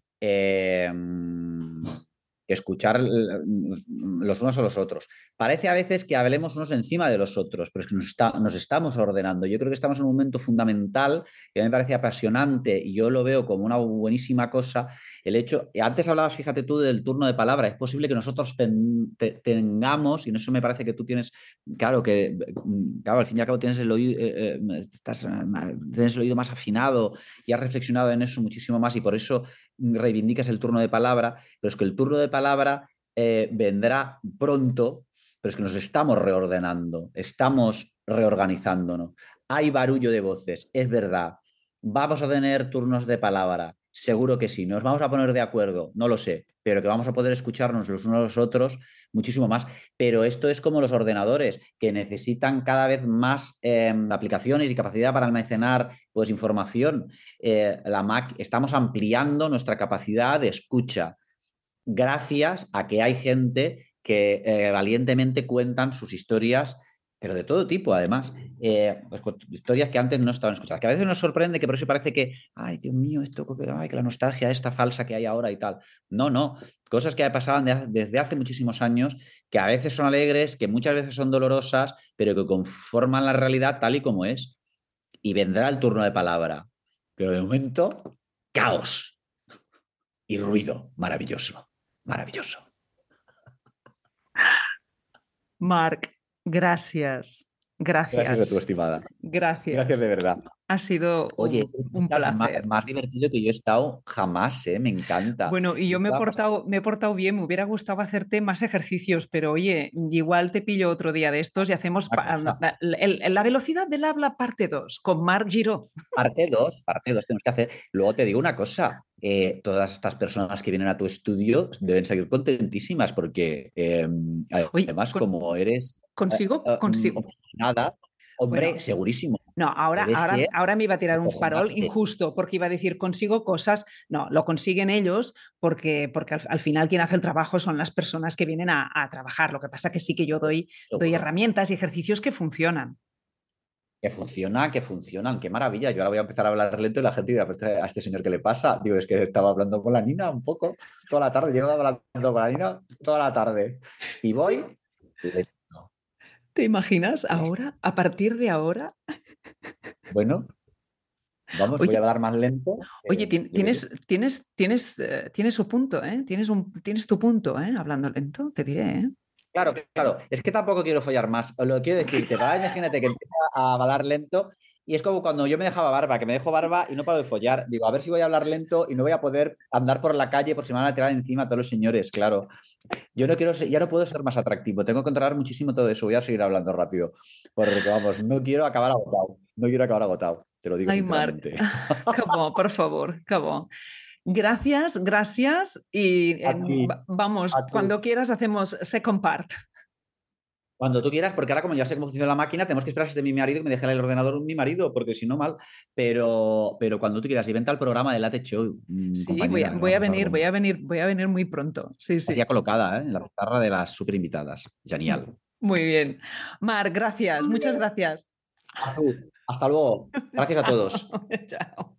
em, escuchar los unos a los otros. Parece a veces que hablemos unos encima de los otros, pero es que nos, estamos ordenando. Yo creo que estamos en un momento fundamental que me parece apasionante y yo lo veo como una buenísima cosa. El hecho, antes hablabas, fíjate tú, del turno de palabra. Es posible que nosotros tengamos, y en eso me parece que tú tienes, claro, que claro, al fin y al cabo tienes el oído, eh, eh, tienes el oído más afinado y has reflexionado en eso muchísimo más y por eso reivindicas el turno de palabra, pero es que el turno de palabra eh, vendrá pronto, pero es que nos estamos reordenando, estamos reorganizándonos. Hay barullo de voces, es verdad. ¿Vamos a tener turnos de palabra? Seguro que sí. ¿Nos vamos a poner de acuerdo? No lo sé, pero que vamos a poder escucharnos los unos a los otros muchísimo más. Pero esto es como los ordenadores, que necesitan cada vez más em, aplicaciones y capacidad para almacenar pues, información. Eh, la Mac, estamos ampliando nuestra capacidad de escucha gracias a que hay gente que eh, valientemente cuentan sus historias pero de todo tipo, además. Eh, pues, historias que antes no estaban escuchadas. Que a veces nos sorprende que por eso parece que, ay, Dios mío, esto, ay, que la nostalgia esta falsa que hay ahora y tal. No, no. Cosas que pasaban desde hace muchísimos años, que a veces son alegres, que muchas veces son dolorosas, pero que conforman la realidad tal y como es. Y vendrá el turno de palabra. Pero de momento, caos y ruido. Maravilloso, maravilloso. Marc, Gracias. Gracias. Gracias a tu estimada. Gracias. Gracias de verdad. Ha sido Oye, un, placer. Más, más, divertido que yo he estado jamás, ¿eh? me encanta. Bueno, y yo me he, portado, me he portado bien, me hubiera gustado hacerte más ejercicios, pero oye, igual te pillo otro día de estos y hacemos la, la, velocidad del habla parte 2 con Marc Giro. Parte 2, parte 2 tenemos que hacer. Luego te digo una cosa, eh, todas estas personas que vienen a tu estudio deben seguir contentísimas porque eh, además como eres... Consigo, eh, consigo. Nada, Hombre, segurísimo. No, ahora, ahora, me iba a tirar un farol injusto porque iba a decir consigo cosas. No, lo consiguen ellos porque, porque al, final quien hace el trabajo son las personas que vienen a, trabajar. Lo que pasa que sí que yo doy, doy herramientas y ejercicios que funcionan. Que funciona, que funcionan, qué maravilla. Yo ahora voy a empezar a hablar lento y la gente dirá, a este señor qué le pasa. Digo, es que estaba hablando con la Nina un poco toda la tarde, llevo hablando con la Nina toda la tarde. Y voy ¿Te imaginas ahora, a partir de ahora? Bueno, vamos, voy a hablar más lento. Oye, tienes, tienes, tienes, eh, tienes su punto, ¿eh? Tienes, un, tienes tu punto, ¿eh? Hablando lento, te diré, ¿eh? Claro, claro. Es que tampoco quiero follar más. Lo quiero decirte, imagínate que empieza a hablar lento y es como cuando yo me dejaba barba, que me dejo barba y no puedo follar. Digo, a ver si voy a hablar lento y no voy a poder andar por la calle por si me van a tirar encima a todos los señores, claro. Yo no quiero ser, ya no puedo ser más atractivo. Tengo que controlar muchísimo todo eso. Voy a seguir hablando rápido. Porque vamos, no quiero acabar agotado. No quiero acabar agotado. Te lo digo Ay, sinceramente. Por favor, acabó. Gracias, gracias. Y vamos, cuando quieras hacemos second part. Cuando tú quieras, porque ahora como ya sé cómo funciona la máquina, tenemos que esperar a de mi marido que me deje el ordenador mi marido, porque si no mal. Pero, pero cuando tú quieras, y vente al programa de Late Show. Mm, sí, voy a, voy a venir, voy a venir, voy a venir muy pronto. Sí, sí. Ya colocada, ¿eh? En la pizarra de las super invitadas. Genial. Muy bien. Mar, gracias, muchas gracias. Hasta luego. Gracias a todos. Chao.